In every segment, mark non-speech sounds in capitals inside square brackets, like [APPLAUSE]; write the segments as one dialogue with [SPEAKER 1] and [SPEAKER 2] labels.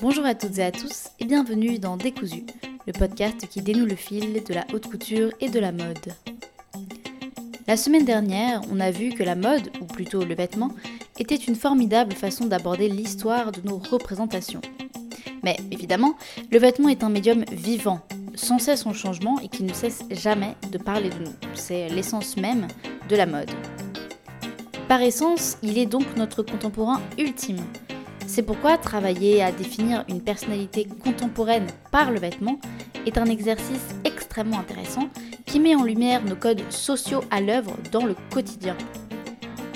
[SPEAKER 1] Bonjour à toutes et à tous et bienvenue dans Décousu, le podcast qui dénoue le fil de la haute couture et de la mode. La semaine dernière, on a vu que la mode, ou plutôt le vêtement, était une formidable façon d'aborder l'histoire de nos représentations. Mais évidemment, le vêtement est un médium vivant, sans cesse en changement et qui ne cesse jamais de parler de nous. C'est l'essence même de la mode. Par essence, il est donc notre contemporain ultime. C'est pourquoi travailler à définir une personnalité contemporaine par le vêtement est un exercice extrêmement intéressant qui met en lumière nos codes sociaux à l'œuvre dans le quotidien.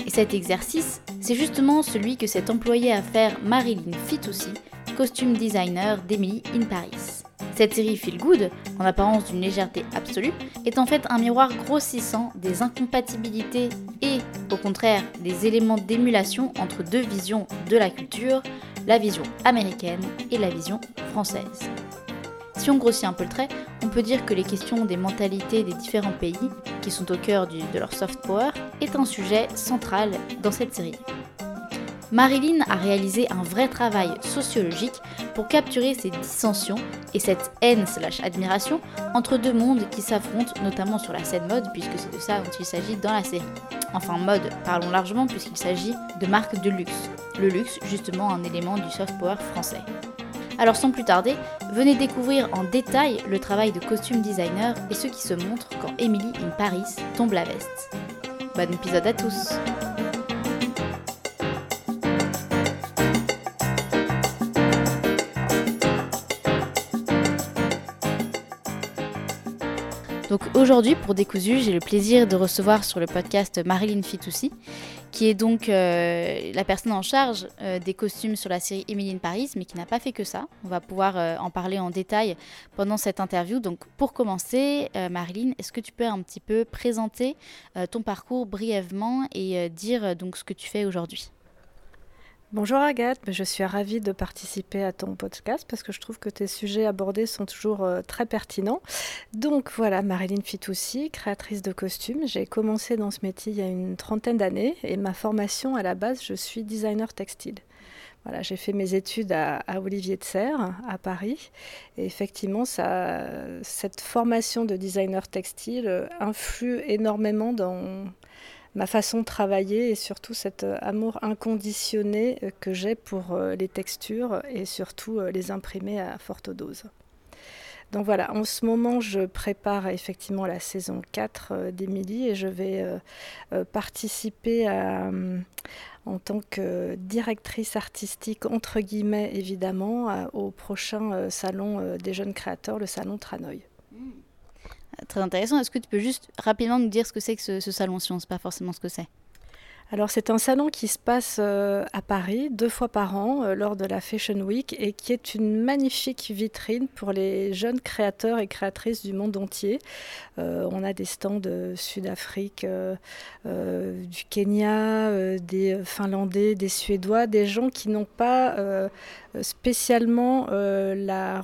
[SPEAKER 1] Et cet exercice, c'est justement celui que s'est employé à faire Marilyn Fitoussi, costume designer d'Emily in Paris. Cette série Feel Good, en apparence d'une légèreté absolue, est en fait un miroir grossissant des incompatibilités et, au contraire, des éléments d'émulation entre deux visions de la culture, la vision américaine et la vision française. Si on grossit un peu le trait, on peut dire que les questions des mentalités des différents pays, qui sont au cœur de leur soft power, est un sujet central dans cette série. Marilyn a réalisé un vrai travail sociologique pour capturer ces dissensions et cette haine slash admiration entre deux mondes qui s'affrontent notamment sur la scène mode puisque c'est de ça dont il s'agit dans la série. Enfin mode, parlons largement puisqu'il s'agit de marques de luxe. Le luxe, justement un élément du soft power français. Alors sans plus tarder, venez découvrir en détail le travail de costume designer et ce qui se montre quand Emily in Paris tombe la veste. Bon épisode à tous Donc aujourd'hui, pour Décousu, j'ai le plaisir de recevoir sur le podcast Marilyn Fitoussi, qui est donc euh, la personne en charge euh, des costumes sur la série Emily Paris, mais qui n'a pas fait que ça. On va pouvoir euh, en parler en détail pendant cette interview. Donc pour commencer, Marilyn, est-ce que tu peux un petit peu présenter ton parcours brièvement et dire donc ce que tu fais aujourd'hui?
[SPEAKER 2] Bonjour Agathe, ben, je suis ravie de participer à ton podcast parce que je trouve que tes sujets abordés sont toujours euh, très pertinents. Donc voilà, Marilyn Fitoussi, créatrice de costumes. J'ai commencé dans ce métier il y a une trentaine d'années et ma formation à la base, je suis designer textile. Voilà, j'ai fait mes études à, Olivier de Serres, à Paris. Et effectivement, cette formation de designer textile euh, influe énormément dans ma façon de travailler et surtout cet euh, amour inconditionné euh, que j'ai pour euh, les textures et surtout les imprimer à forte dose. Donc voilà, en ce moment, je prépare effectivement la saison 4 d'Émilie et je vais participer en tant que directrice artistique, entre guillemets évidemment, au prochain salon des jeunes créateurs, le salon Tranoï.
[SPEAKER 1] Très intéressant. Est-ce que tu peux juste rapidement nous dire ce que c'est que ce, ce salon si on ne sait pas forcément ce que c'est
[SPEAKER 2] alors c'est un salon qui se passe euh, à Paris deux fois par an euh, lors de la Fashion Week et qui est une magnifique vitrine pour les jeunes créateurs et créatrices du monde entier. Euh, on a des stands de Sud-Afrique, du Kenya, des Finlandais, des Suédois, des gens qui n'ont pas spécialement la,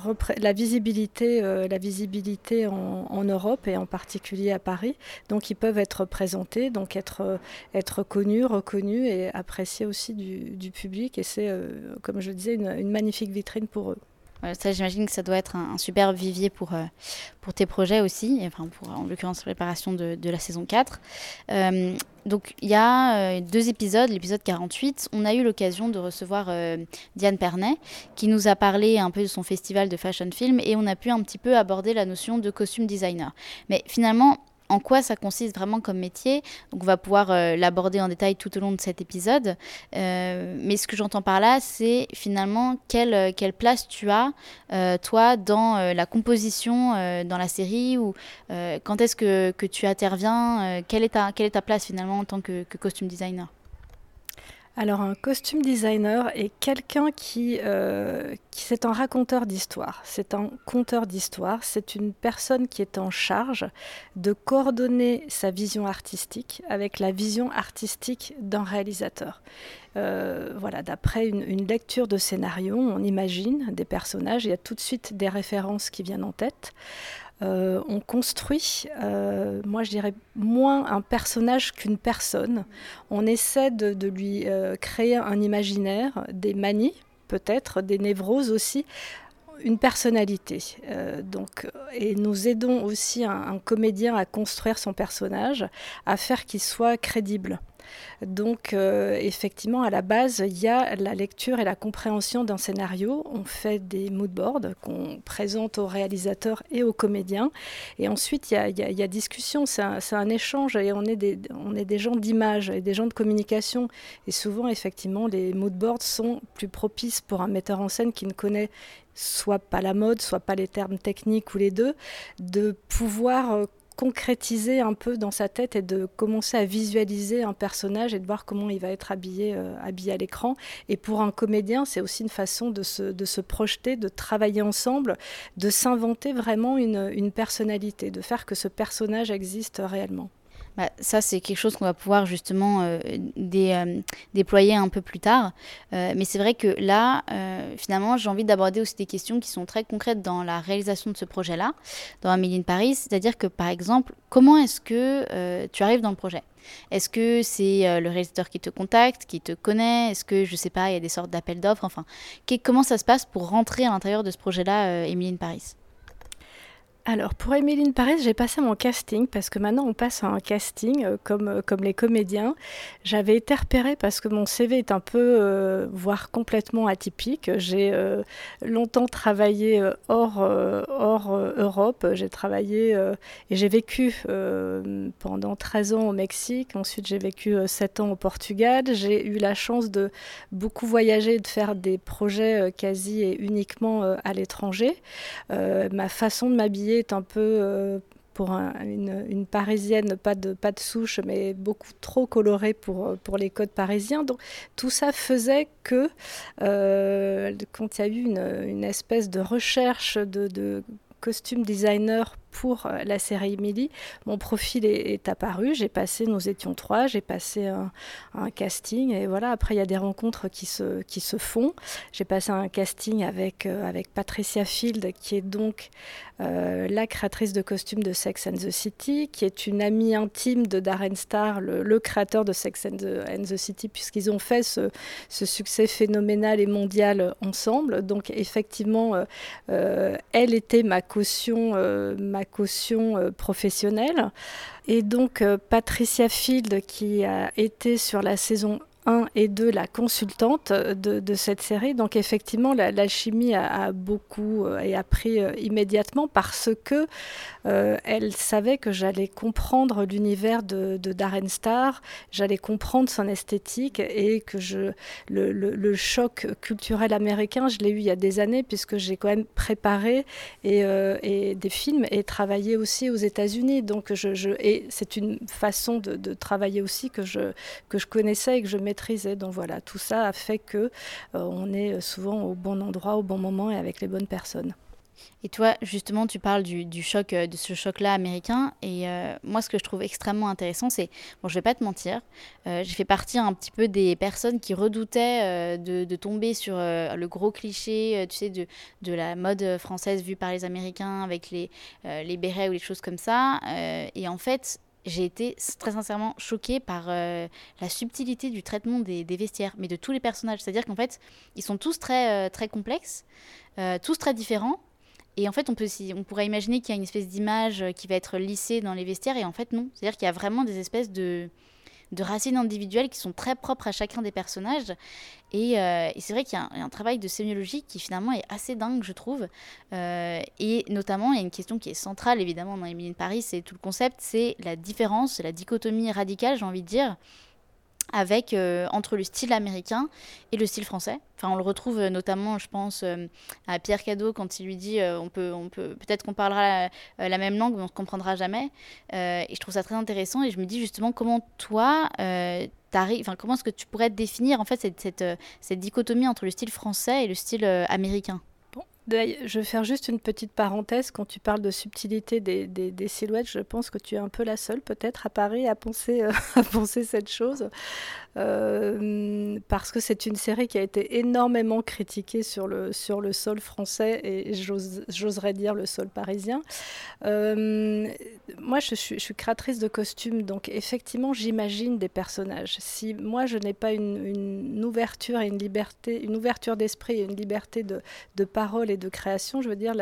[SPEAKER 2] visibilité, la visibilité en, Europe et en particulier à Paris. Donc ils peuvent être présentés, donc être connus reconnu et apprécié aussi du, public. Et c'est, euh, comme je le disais, une, magnifique vitrine pour eux.
[SPEAKER 1] ça, j'imagine que ça doit être un, super vivier pour, euh, pour tes projets aussi, enfin pour, en l'occurrence, la préparation de, de, la saison 4. Euh, donc, il y a deux épisodes. L'épisode 48, on a eu l'occasion de recevoir Diane Pernet, qui nous a parlé un peu de son festival de fashion film, et on a pu un petit peu aborder la notion de costume designer. Mais finalement, en quoi ça consiste vraiment comme métier. Donc on va pouvoir euh, l'aborder en détail tout au long de cet épisode. Euh, mais ce que j'entends par là, c'est finalement quelle, euh, quelle place tu as, toi, dans la composition, dans la série, ou quand est-ce que, que, tu interviens, quelle, est ta, quelle est ta place finalement en tant que, que costume designer?
[SPEAKER 2] Alors un costume designer est quelqu'un qui, euh, qui c'est un raconteur d'histoire, c'est un conteur d'histoire, c'est une personne qui est en charge de coordonner sa vision artistique avec la vision artistique d'un réalisateur. Euh, voilà, d'après une, une, lecture de scénario, on imagine des personnages, il y a tout de suite des références qui viennent en tête. Euh, on construit, euh, moi je dirais, moins un personnage qu'une personne. On essaie de, lui euh, créer un imaginaire, des manies peut-être des névroses aussi une personnalité. Donc, et nous aidons aussi un, comédien à construire son personnage, à faire qu'il soit crédible. Donc euh, effectivement, à la base, il y a la lecture et la compréhension d'un scénario. On fait des mood boards qu'on présente aux réalisateurs et aux comédiens. Et ensuite, il y a, discussion, c'est un, échange et on est des, gens d'image et des gens de communication. Et souvent, effectivement, les mood boards sont plus propices pour un metteur en scène qui ne connaît soit pas la mode, soit pas les termes techniques ou les deux, de pouvoir euh, concrétiser un peu dans sa tête et de commencer à visualiser un personnage et de voir comment il va être habillé, euh, habillé à l'écran. Et pour un comédien, c'est aussi une façon de se, de se, projeter, de travailler ensemble, de s'inventer vraiment une, une personnalité, de faire que ce personnage existe réellement.
[SPEAKER 1] Bah, ça, c'est quelque chose qu'on va pouvoir justement euh, euh, déployer un peu plus tard. Euh, mais c'est vrai que là, finalement, j'ai envie d'aborder aussi des questions qui sont très concrètes dans la réalisation de ce projet-là, dans Amélie in Paris. C'est-à-dire que, par exemple, comment est-ce que tu arrives dans le projet? Est-ce que c'est le réalisateur qui te contacte, qui te connaît? Est-ce que, je sais pas, il y a des sortes d'appels d'offres? Enfin, comment ça se passe pour rentrer à l'intérieur de ce projet-là, Émilie Paris?
[SPEAKER 2] Alors pour Emeline Paris, j'ai passé mon casting parce que maintenant on passe à un casting euh, comme, euh, comme les comédiens. J'avais été repérée parce que mon CV est un peu, euh, voire complètement atypique. J'ai longtemps travaillé hors, hors Europe. J'ai travaillé et j'ai vécu pendant 13 ans au Mexique. Ensuite j'ai vécu 7 ans au Portugal. J'ai eu la chance de beaucoup voyager, de faire des projets quasi et uniquement à l'étranger. ma façon de m'habiller est un peu euh, pour une, parisienne, pas de, pas de souche, mais beaucoup trop colorée pour, euh, pour les codes parisiens. Donc tout ça faisait que euh, quand il y a eu une, une espèce de recherche de, de costume designer pour la série Emily, mon profil est, apparu. J'ai passé, nous étions trois, j'ai passé un, casting et voilà. Après, il y a des rencontres qui se, qui se font. J'ai passé un casting avec, avec Patricia Field, qui est donc euh, la créatrice de costumes de Sex and the City, qui est une amie intime de Darren Star, le, créateur de Sex and the, City, puisqu'ils ont fait ce, succès phénoménal et mondial ensemble. Donc, effectivement, elle était ma caution, ma caution euh, professionnelle. Et donc euh, Patricia Field, qui a été sur la saison 1 et 2 la consultante de, cette série. Donc effectivement, la, chimie a, beaucoup euh, et a pris immédiatement parce que elle savait que j'allais comprendre l'univers de, Darren Star, j'allais comprendre son esthétique et que je, le, choc culturel américain, je l'ai eu il y a des années puisque j'ai quand même préparé et, et, des films et travaillé aussi aux États-Unis. Donc je, c'est une façon de, de, travailler aussi que je, que je connaissais et que je maîtrisais. Donc voilà, tout ça a fait que euh, on est souvent au bon endroit, au bon moment et avec les bonnes personnes.
[SPEAKER 1] Et toi, justement, tu parles du, choc, euh, de ce choc-là américain. Et euh, moi, ce que je trouve extrêmement intéressant, c'est, bon, je vais pas te mentir, j'ai fait partie un petit peu des personnes qui redoutaient de, tomber sur le gros cliché, tu sais, de, de la mode française vue par les Américains avec les, les bérets ou les choses comme ça. et en fait, j'ai été très sincèrement choquée par la subtilité du traitement des, vestiaires, mais de tous les personnages. C'est-à-dire qu'en fait, ils sont tous très, très complexes, tous très différents, et en fait, on, peut, on pourrait imaginer qu'il y a une espèce d'image euh, qui va être lissée dans les vestiaires, et en fait, non. C'est-à-dire qu'il y a vraiment des espèces de, de racines individuelles qui sont très propres à chacun des personnages. Et, euh, c'est vrai qu'il y, a un travail de sémiologie qui finalement est assez dingue, je trouve. Euh, et notamment, il y a une question qui est centrale, évidemment, dans Emily de Paris, c'est tout le concept, c'est la différence, la dichotomie radicale, j'ai envie de dire, avec euh, entre le style américain et le style français. Enfin, on le retrouve euh, notamment, je pense, euh, à Pierre Cadeau quand il lui dit on peut, on peut, peut-être qu'on parlera la, même langue, mais on ne se comprendra jamais. et je trouve ça très intéressant. Et je me dis justement comment toi, comment est-ce que tu pourrais définir en fait cette dichotomie entre le style français et le style américain?
[SPEAKER 2] Je vais faire juste une petite parenthèse. Quand tu parles de subtilité des, des, silhouettes, je pense que tu es un peu la seule, peut-être, à Paris, à penser, euh, [LAUGHS] à penser cette chose. Euh, parce que c'est une série qui a été énormément critiquée sur le, sur le sol français et j'oserais dire le sol parisien. Euh, moi, je suis, créatrice de costumes, donc effectivement, j'imagine des personnages. Si moi, je n'ai pas une, une, ouverture et une liberté, une ouverture d'esprit et une liberté de, de, parole et de création, je veux dire,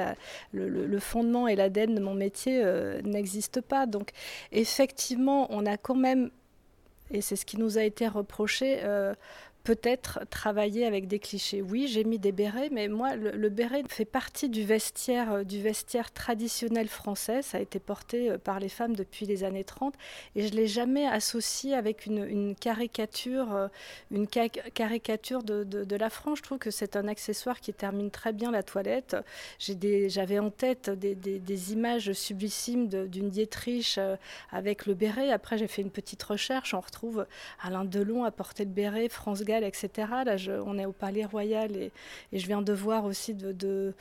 [SPEAKER 2] le, fondement et l'ADN de mon métier euh, n'existe pas. Donc, effectivement, on a quand même, et c'est ce qui nous a été reproché, euh, peut-être travailler avec des clichés. Oui, j'ai mis des bérets, mais moi, le, béret fait partie du vestiaire, euh, du vestiaire traditionnel français. Ça a été porté euh, par les femmes depuis les années 30, et je l'ai jamais associé avec une, caricature, une caricature euh, de, la France. Je trouve que c'est un accessoire qui termine très bien la toilette. J'avais en tête des, images sublissimes d'une Dietrich avec le béret. Après, j'ai fait une petite recherche. On retrouve Alain Delon à porter le béret, France Gall etc. Là, on est au Palais Royal et, je viens de voir aussi euh,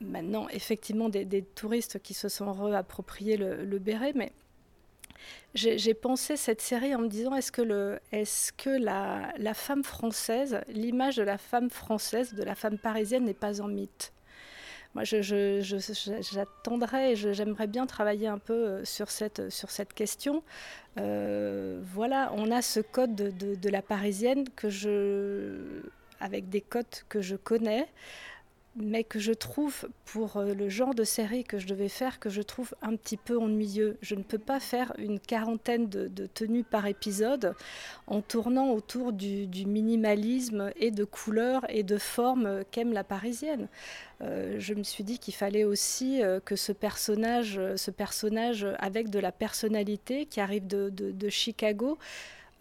[SPEAKER 2] maintenant effectivement des, touristes qui se sont réappropriés le, béret, mais j'ai pensé cette série en me disant est-ce que la, la, femme française, l'image de la femme française, de la femme parisienne n'est pas en mythe? Moi, j'attendrai je, j'aimerais bien travailler un peu euh, sur cette, sur cette question. Euh, voilà, on a ce code de, de, de, la parisienne que je, avec des codes que je connais mais que je trouve, pour euh, le genre de série que je devais faire, que je trouve un petit peu ennuyeux. Je ne peux pas faire une quarantaine de, tenues par épisode en tournant autour du, minimalisme et de couleurs et de formes qu'aime la parisienne. Euh, je me suis dit qu'il fallait aussi euh, que ce personnage, ce personnage avec de la personnalité qui arrive de, de Chicago,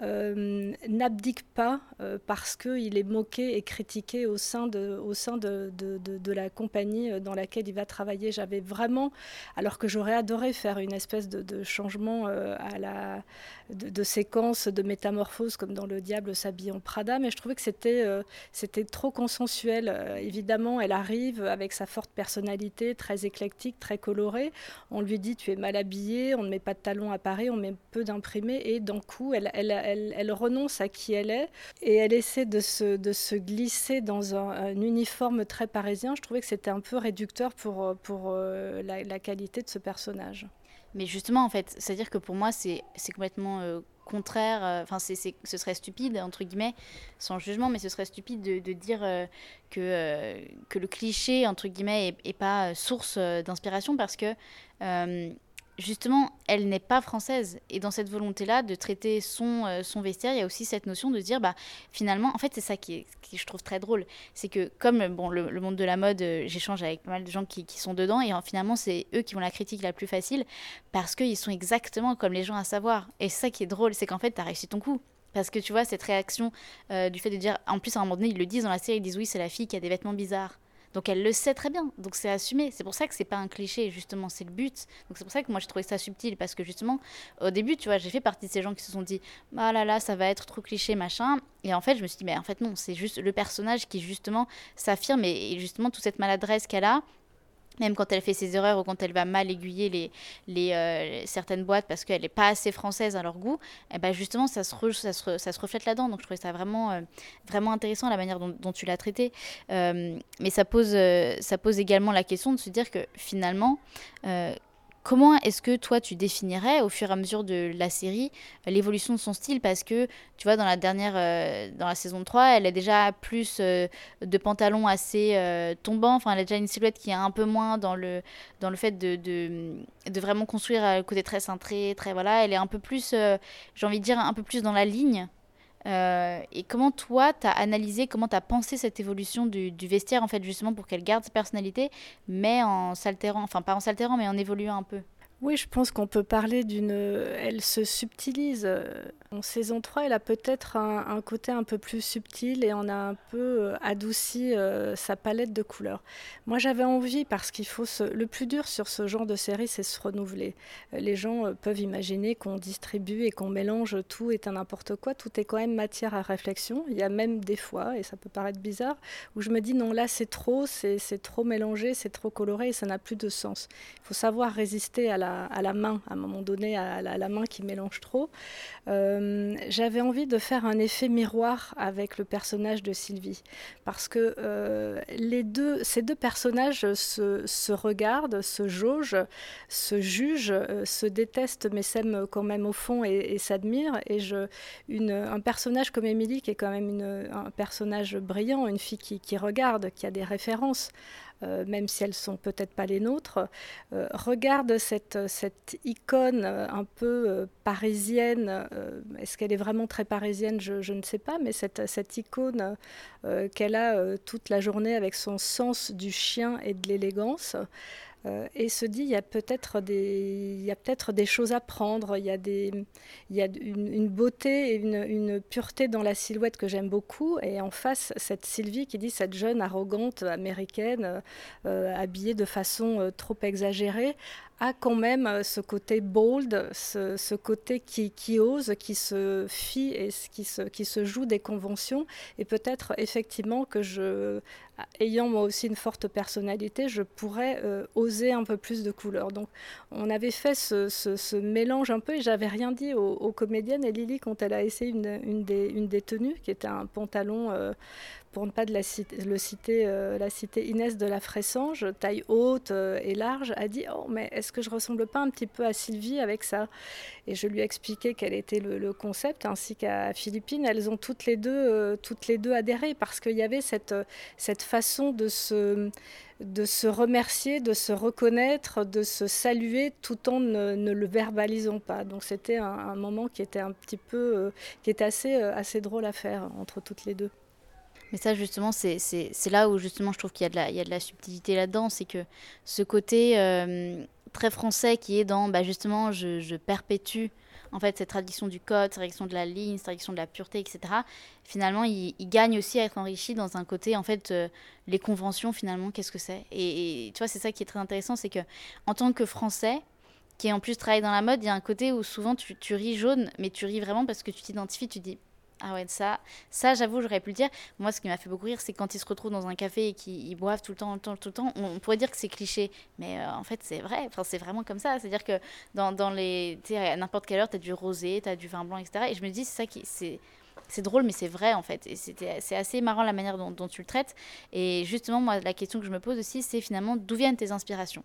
[SPEAKER 2] euh, n'abdique pas euh, parce qu'il est moqué et critiqué au sein, de, au sein de, de, la compagnie euh, dans laquelle il va travailler. J'avais vraiment, alors que j'aurais adoré faire une espèce de, changement à la, de, séquence de métamorphose comme dans Le Diable s'habille en Prada, mais je trouvais que c'était c'était trop consensuel. évidemment, elle arrive avec sa forte personnalité, très éclectique, très colorée. On lui dit tu es mal habillé, on ne met pas de talons à Paris, on met peu d'imprimés, et d'un coup, elle, renonce à qui elle est et elle essaie de se, de se glisser dans un, uniforme très parisien. Je trouvais que c'était un peu réducteur pour, pour euh, la, qualité de ce personnage.
[SPEAKER 1] Mais justement, en fait, c'est-à-dire que pour moi, c'est complètement euh, contraire. Euh, enfin, c'est ce serait stupide, entre guillemets, sans jugement, mais ce serait stupide de, de dire que, que le cliché, entre guillemets, est, pas source d'inspiration parce que justement, elle n'est pas française. Et dans cette volonté-là de traiter son, euh, son vestiaire, il y a aussi cette notion de dire, bah, finalement, en fait, c'est ça qui, qui, je trouve très drôle. C'est que, comme bon, le, monde de la mode, euh, j'échange avec pas mal de gens qui, qui sont dedans, et finalement, c'est eux qui ont la critique la plus facile, parce qu'ils sont exactement comme les gens à savoir. Et ça qui est drôle, c'est qu'en fait, tu as réussi ton coup. Parce que tu vois, cette réaction euh, du fait de dire, en plus, à un moment donné, ils le disent dans la série, ils disent, oui, c'est la fille qui a des vêtements bizarres. Donc elle le sait très bien, donc c'est assumé. C'est pour ça que c'est pas un cliché, justement, c'est le but. Donc c'est pour ça que moi je trouvais ça subtil, parce que justement, au début, tu vois, j'ai fait partie de ces gens qui se sont dit, ah là là, ça va être trop cliché, machin. Et en fait, je me suis dit, mais en fait, non, c'est juste le personnage qui justement s'affirme et justement toute cette maladresse qu'elle a, même quand elle fait ses erreurs ou quand elle va mal aiguiller les, euh, certaines boîtes parce qu'elle n'est pas assez française à leur goût, eh ben justement, ça se, se, ça se reflète là-dedans. Donc je trouvais ça vraiment, euh, intéressant la manière dont, tu l'as traité. Euh, mais ça pose également la question de se dire que finalement, Comment est-ce que toi tu définirais au fur et à mesure de la série euh, l'évolution de son style? Parce que tu vois, dans la dernière, euh, dans la saison 3, elle a déjà plus euh, de pantalons assez tombants. Enfin, elle a déjà une silhouette qui est un peu moins dans le, dans le fait de, de, de vraiment construire le côté très cintré, très voilà. Elle est un peu plus, j'ai envie de dire, un peu plus dans la ligne. Euh, et comment toi, tu as analysé, comment tu as pensé cette évolution du, du, vestiaire, en fait, justement, pour qu'elle garde sa personnalité, mais en s'altérant, enfin pas en s'altérant, mais en évoluant un peu?
[SPEAKER 2] Oui, je pense qu'on peut parler d'une... Elle se subtilise. En saison 3, elle a peut-être un, côté un peu plus subtil et on a un peu euh, adouci euh, sa palette de couleurs. Moi, j'avais envie, parce qu'il faut... Le plus dur sur ce genre de série, c'est se renouveler. Euh, les gens peuvent imaginer qu'on distribue et qu'on mélange tout et n'importe quoi. Tout est quand même matière à réflexion. Il y a même des fois, et ça peut paraître bizarre, où je me dis non, là, c'est trop, c'est trop mélangé, c'est trop coloré et ça n'a plus de sens. Il faut savoir résister à la main, à un moment donné, à la, main qui mélange trop. J'avais envie de faire un effet miroir avec le personnage de Sylvie, parce que euh, les deux, ces deux personnages se, regardent, se jaugent, se jugent, se détestent, mais s'aiment quand même au fond et, s'admirent. Et je, un personnage comme Émilie, qui est quand même un personnage brillant, une fille qui, qui regarde, qui a des références, euh, même si elles sont peut-être pas les nôtres, euh, regarde cette, cette icône euh, un peu parisienne. Est-ce qu'elle est vraiment très parisienne? Je, ne sais pas, mais cette, cette icône qu'elle a toute la journée avec son sens du chien et de l'élégance. Euh, et se dit il y a peut-être des, il y a peut-être des choses à prendre, il y a, des, il y a une, beauté et une, pureté dans la silhouette que j'aime beaucoup. Et en face, cette Sylvie qui dit cette jeune arrogante américaine, euh, habillée de façon euh, trop exagérée, a quand même euh, ce côté bold, ce, côté qui, qui, ose, qui se fie et qui se, qui se joue des conventions. Et peut-être effectivement que je, ayant moi aussi une forte personnalité, je pourrais euh, oser un peu plus de couleurs. Donc on avait fait ce, mélange un peu et j'avais rien dit aux, comédiennes. Et Lily, quand elle a essayé une, une, des, une des, tenues, qui était un pantalon euh, pour ne pas la le citer, euh, la citer Inès de la Fressange, taille haute euh, et large, a dit Oh, mais est-ce que je ressemble pas un petit peu à Sylvie avec ça? Et je lui ai expliqué quel était le, concept, ainsi qu'à Philippine. Elles ont toutes les deux, euh, toutes les deux adhéré parce qu'il y avait cette, cette façon de se de se remercier, de se reconnaître, de se saluer tout en ne, le verbalisant pas. Donc c'était un, un, moment qui était un petit peu, qui était assez, assez drôle à faire entre toutes les deux.
[SPEAKER 1] Mais ça, justement, c'est là où justement je trouve qu'il y, y, a de la subtilité là-dedans. C'est que ce côté euh, très français qui est dans, bah, justement, je, perpétue en fait cette tradition du code, cette tradition de la ligne, cette tradition de la pureté, etc. Finalement, il, gagne aussi à être enrichi dans un côté, en fait, euh, les conventions, finalement, qu'est-ce que c'est? Et, tu vois, c'est ça qui est très intéressant, c'est que en tant que Français, qui en plus travaille dans la mode, il y a un côté où souvent tu, tu ris jaune, mais tu ris vraiment parce que tu t'identifies, tu dis ah ouais, ça, ça j'avoue, j'aurais pu le dire. Moi, ce qui m'a fait beaucoup rire, c'est quand ils se retrouvent dans un café et qu'ils boivent tout le temps, tout le temps, tout le temps. On, pourrait dire que c'est cliché, mais euh, en fait, c'est vrai. Enfin, c'est vraiment comme ça. C'est-à-dire que dans, dans les. Tu sais, à n'importe quelle heure, tu as du rosé, tu as du vin blanc, etc. Et je me dis, c'est ça qui. C'est, c'est drôle, mais c'est vrai en fait. Et c'est assez marrant la manière dont, tu le traites. Et justement, moi, la question que je me pose aussi, c'est finalement d'où viennent tes inspirations?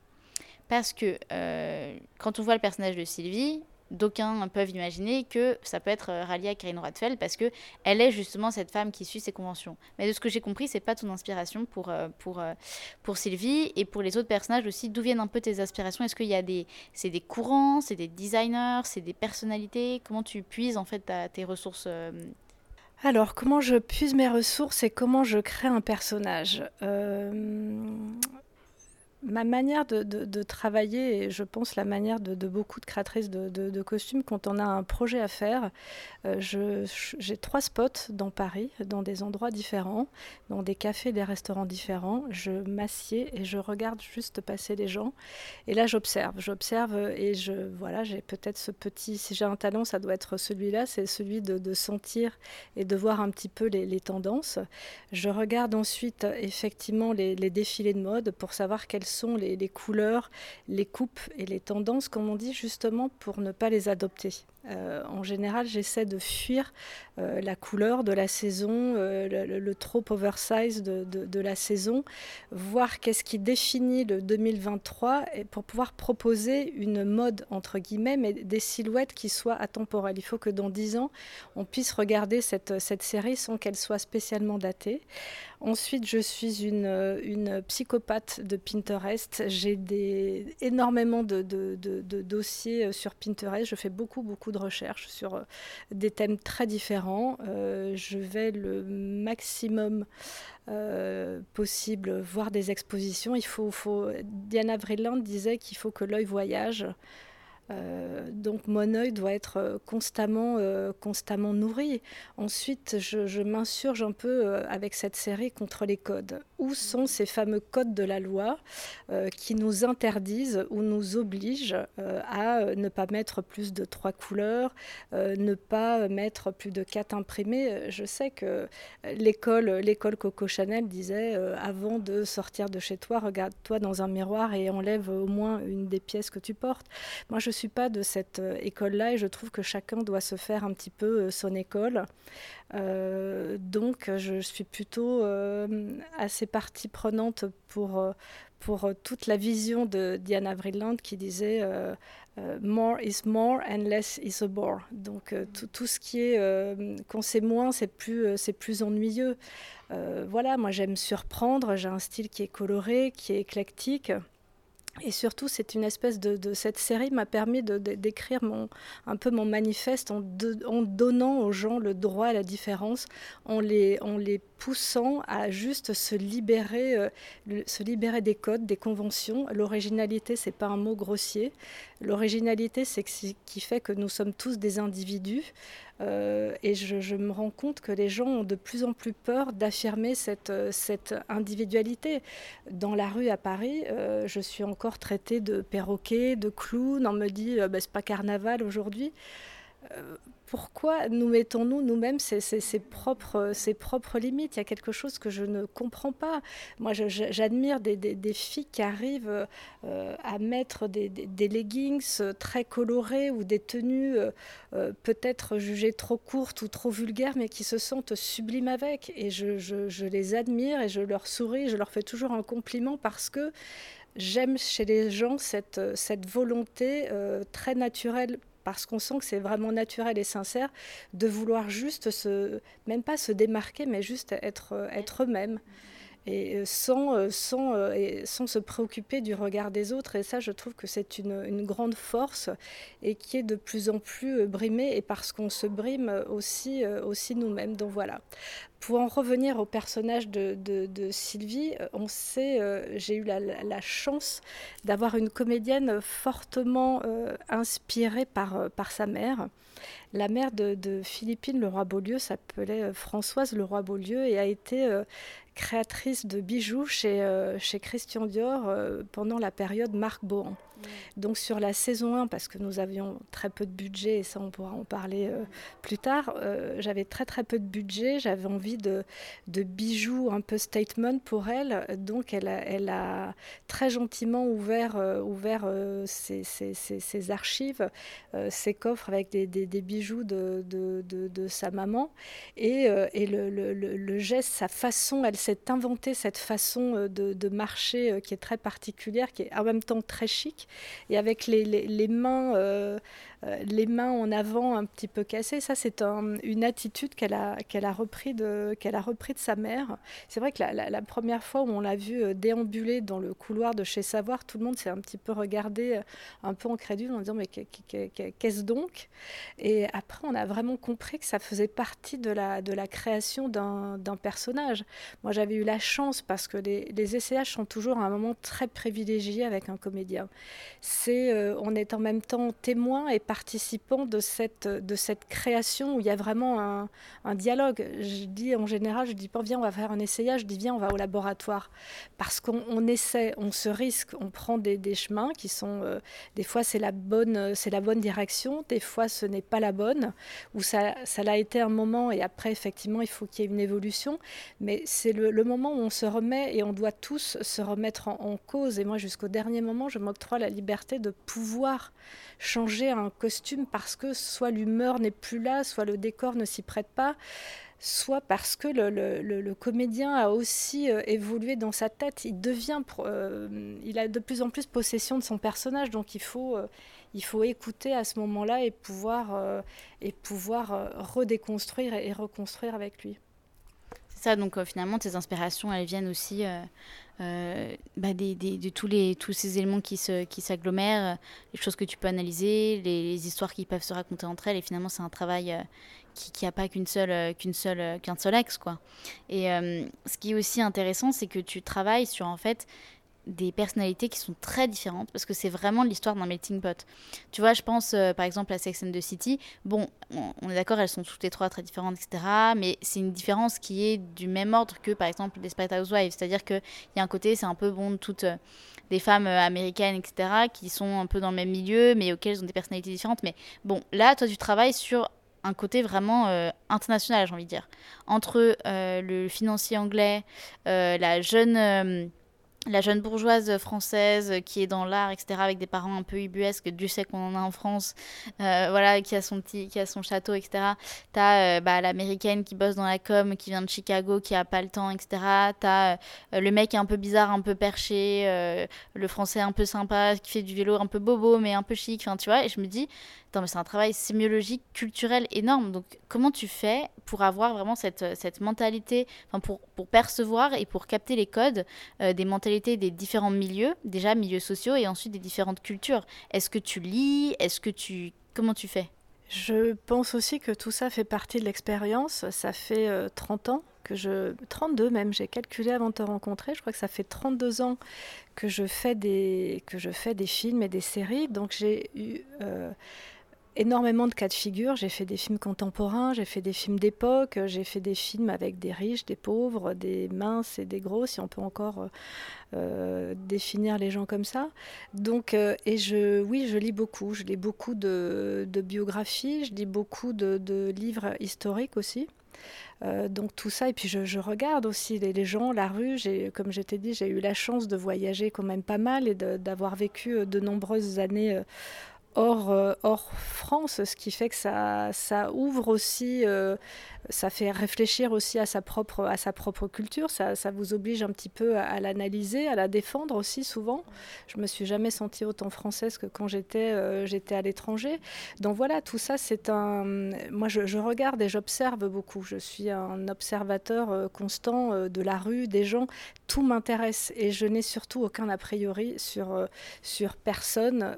[SPEAKER 1] Parce que euh, quand on voit le personnage de Sylvie, d'aucuns peuvent imaginer que ça peut être euh, Ralia Karine Radfeld parce que elle est justement cette femme qui suit ses conventions. Mais de ce que j'ai compris, c'est pas ton inspiration pour, euh, pour, euh, pour Sylvie et pour les autres personnages aussi. D'où viennent un peu tes aspirations Est-ce qu'il y a des, c'est des courants, c'est des designers, c'est des personnalités? Comment tu puises en fait tes ressources
[SPEAKER 2] alors, comment je puise mes ressources et comment je crée un personnage? Ma manière de, travailler, et je pense la manière de, beaucoup de créatrices de, costumes, quand on a un projet à faire, euh, j'ai trois spots dans Paris, dans des endroits différents, dans des cafés, des restaurants différents. Je m'assieds et je regarde juste passer les gens. Et là, j'observe, j'observe et je, voilà, j'ai peut-être ce petit, si j'ai un talent, ça doit être celui-là, c'est celui de, sentir et de voir un petit peu les, tendances. Je regarde ensuite effectivement les, les défilés de mode pour savoir quels sont les, couleurs, les coupes et les tendances, comme on dit, justement pour ne pas les adopter. Euh, en général, j'essaie de fuir euh, la couleur de la saison, euh, le, trop oversize de, la saison, voir qu'est-ce qui définit le 2023 et pour pouvoir proposer une mode, entre guillemets, mais des silhouettes qui soient atemporelles. Il faut que dans 10 ans, on puisse regarder cette, série sans qu'elle soit spécialement datée. Ensuite, je suis une, psychopathe de Pinterest. J'ai énormément de, de, dossiers sur Pinterest. Je fais beaucoup, beaucoup de recherches sur euh, des thèmes très différents. Euh, je vais le maximum euh, possible voir des expositions. Il faut. Diana Vreeland disait qu'il faut que l'œil voyage. Euh, donc mon œil doit être euh, constamment, euh, constamment nourri. Ensuite, je, m'insurge un peu avec cette série contre les codes. Où sont ces fameux codes de la loi qui nous interdisent ou nous obligent à ne pas mettre plus de trois couleurs, ne pas mettre plus de quatre imprimés? Je sais que l'école, l'école Coco Chanel disait avant de sortir de chez toi, regarde-toi dans un miroir et enlève au moins une des pièces que tu portes. Moi, je suis pas de cette euh, école-là et je trouve que chacun doit se faire un petit peu euh, son école. Euh, donc, je suis plutôt assez partie prenante pour, pour toute la vision de Diana Vreeland qui disait More is more and less is a bore. Donc, tout, tout, ce qui est quand c'est moins, c'est plus, c'est plus ennuyeux. voilà, moi j'aime surprendre, j'ai un style qui est coloré, qui est éclectique. Et surtout, c'est une espèce de, cette série m'a permis d'écrire mon, un peu mon manifeste en, en, donnant aux gens le droit à la différence, en les, en les poussant à juste se libérer, euh, se libérer des codes, des conventions. L'originalité, c'est pas un mot grossier. L'originalité, c'est ce qui fait que nous sommes tous des individus. Euh, et je, me rends compte que les gens ont de plus en plus peur d'affirmer cette, euh, cette individualité. Dans la rue à Paris, je suis encore traitée de perroquet, de clown. On me dit, bah, c'est pas carnaval aujourd'hui pourquoi nous mettons-nous nous-mêmes ces, propres, propres limites? Il y a quelque chose que je ne comprends pas. Moi, j'admire des, filles qui arrivent euh, à mettre des, leggings très colorés ou des tenues euh, euh, peut-être jugées trop courtes ou trop vulgaires, mais qui se sentent sublimes avec. Et je, les admire et je leur souris, je leur fais toujours un compliment parce que j'aime chez les gens cette volonté très naturelle parce qu'on sent que c'est vraiment naturel et sincère de vouloir juste se, même pas se démarquer, mais juste être, être eux-mêmes et euh, sans, euh, sans, euh, sans se préoccuper du regard des autres. Et ça, je trouve que c'est une, une, grande force et qui est de plus en plus brimée, et parce qu'on se brime aussi, aussi nous-mêmes. Donc voilà. Pour en revenir au personnage de, de, Sylvie, on sait, j'ai eu la, chance d'avoir une comédienne fortement inspirée par, par sa mère. La mère de, de Philippine Leroy-Beaulieu s'appelait Françoise Leroy-Beaulieu et a été créatrice de bijoux chez, euh, chez Christian Dior euh, pendant la période Marc Bohan. Donc sur la saison 1, parce que nous avions très peu de budget, et ça on pourra en parler euh, plus tard, j'avais très très peu de budget, j'avais envie de, bijoux un peu statement pour elle, donc elle a, elle a très gentiment ouvert, ouvert ses, archives, ses coffres avec des, des, bijoux de, de, sa maman, et, et le, le, le, geste, sa façon, elle s'est inventée cette façon euh, de, marcher euh, qui est très particulière, qui est en même temps très chic, et avec les, mains, euh, les mains en avant un petit peu cassées. Ça, c'est une attitude qu'elle a, qu'elle repris de, sa mère. C'est vrai que la, première fois où on l'a vue déambuler dans le couloir de chez Savoir, tout le monde s'est un petit peu regardé un peu incrédule en disant mais qu'est-ce donc? Et après, on a vraiment compris que ça faisait partie de la, création d'un personnage. Moi, j'avais eu la chance parce que les, les SCH sont toujours un moment très privilégié avec un comédien. Euh, on est en même temps témoin et participant de cette, de cette création où il y a vraiment un, dialogue. Je dis en général, je dis pas viens, on va faire un essayage, je dis viens, on va au laboratoire. Parce qu'on essaie, on se risque, on prend des, chemins qui sont, euh, des fois c'est la, bonne, la bonne direction, des fois ce n'est pas la bonne, ou ça, ça l'a été un moment et après effectivement il faut qu'il y ait une évolution, mais c'est le le, moment où on se remet et on doit tous se remettre en, cause. Et moi, jusqu'au dernier moment, je m'octroie la liberté de pouvoir changer un costume parce que soit l'humeur n'est plus là, soit le décor ne s'y prête pas soit parce que le, comédien a aussi euh, évolué dans sa tête. Il devient, euh, il a de plus en plus possession de son personnage, donc il faut, euh, il faut écouter à ce moment-là et pouvoir, et pouvoir redéconstruire et reconstruire avec lui
[SPEAKER 1] ça, donc finalement, tes inspirations, elles viennent aussi euh, euh, bah, de tous, les, tous ces éléments qui, qui s'agglomèrent, les choses que tu peux analyser, les, histoires qui peuvent se raconter entre elles. Et finalement, c'est un travail qui n'a pas qu'une seule, qu'une seule, qu'un seul axe. Quoi. Et ce qui est aussi intéressant, c'est que tu travailles sur, en fait, des personnalités qui sont très différentes parce que c'est vraiment l'histoire d'un melting pot. Tu vois, je pense euh, par exemple à Sex and the City. Bon, on, est d'accord, elles sont toutes les trois très différentes, etc. Mais c'est une différence qui est du même ordre que par exemple Desperate Housewives. C'est-à-dire qu'il y a un côté, c'est un peu bon, toutes euh, des femmes euh, américaines, etc., qui sont un peu dans le même milieu, mais auxquelles elles ont des personnalités différentes. Mais bon, là, toi, tu travailles sur un côté vraiment international, j'ai envie de dire. Entre le financier anglais, la jeune la jeune bourgeoise française qui est dans l'art, etc., avec des parents un peu ubuesques, Dieu sait qu'on en a en France, euh, voilà, qui a son petit, qui a son château, etc. T'as euh, bah, l'américaine qui bosse dans la com, qui vient de Chicago, qui a pas le temps, etc. T'as euh, le mec un peu bizarre, un peu perché, le français un peu sympa, qui fait du vélo un peu bobo, mais un peu chic, enfin, tu vois. Et je me dis, mais c'est un travail sémiologique, culturel énorme. Donc, comment tu fais pour avoir vraiment cette, cette mentalité, pour, pour percevoir et pour capter les codes euh, des mentalités des différents milieux, déjà milieux sociaux et ensuite des différentes cultures? Est-ce que tu lis? Est-ce que tu. Comment tu fais?
[SPEAKER 2] Je pense aussi que tout ça fait partie de l'expérience. Ça fait 30 euh, ans que je... 32 même, j'ai calculé avant de te rencontrer. Je crois que ça fait 32 ans que je fais des, que je fais des films et des séries. Donc j'ai eu... Euh, énormément de cas de figure. J'ai fait des films contemporains, j'ai fait des films d'époque, j'ai fait des films avec des riches, des pauvres, des minces et des gros, si on peut encore euh, euh, définir les gens comme ça. Donc, euh, et je, oui, je lis beaucoup. Je lis beaucoup de, biographies, je lis beaucoup de, livres historiques aussi. donc tout ça, et puis je, regarde aussi les, gens, la rue. Comme je t'ai dit, j'ai eu la chance de voyager quand même pas mal et d'avoir vécu de nombreuses années hors, euh, hors France, ce qui fait que ça, ouvre aussi, euh, ça fait réfléchir aussi à sa propre, à sa propre culture, ça, vous oblige un petit peu à, l'analyser, à la défendre aussi souvent. Je me suis jamais sentie autant française que quand j'étais euh, à l'étranger. Donc voilà, tout ça c'est un... Moi je, je regarde et j'observe beaucoup, je suis un observateur constant de la rue, des gens, tout m'intéresse et je n'ai surtout aucun a priori sur, sur personne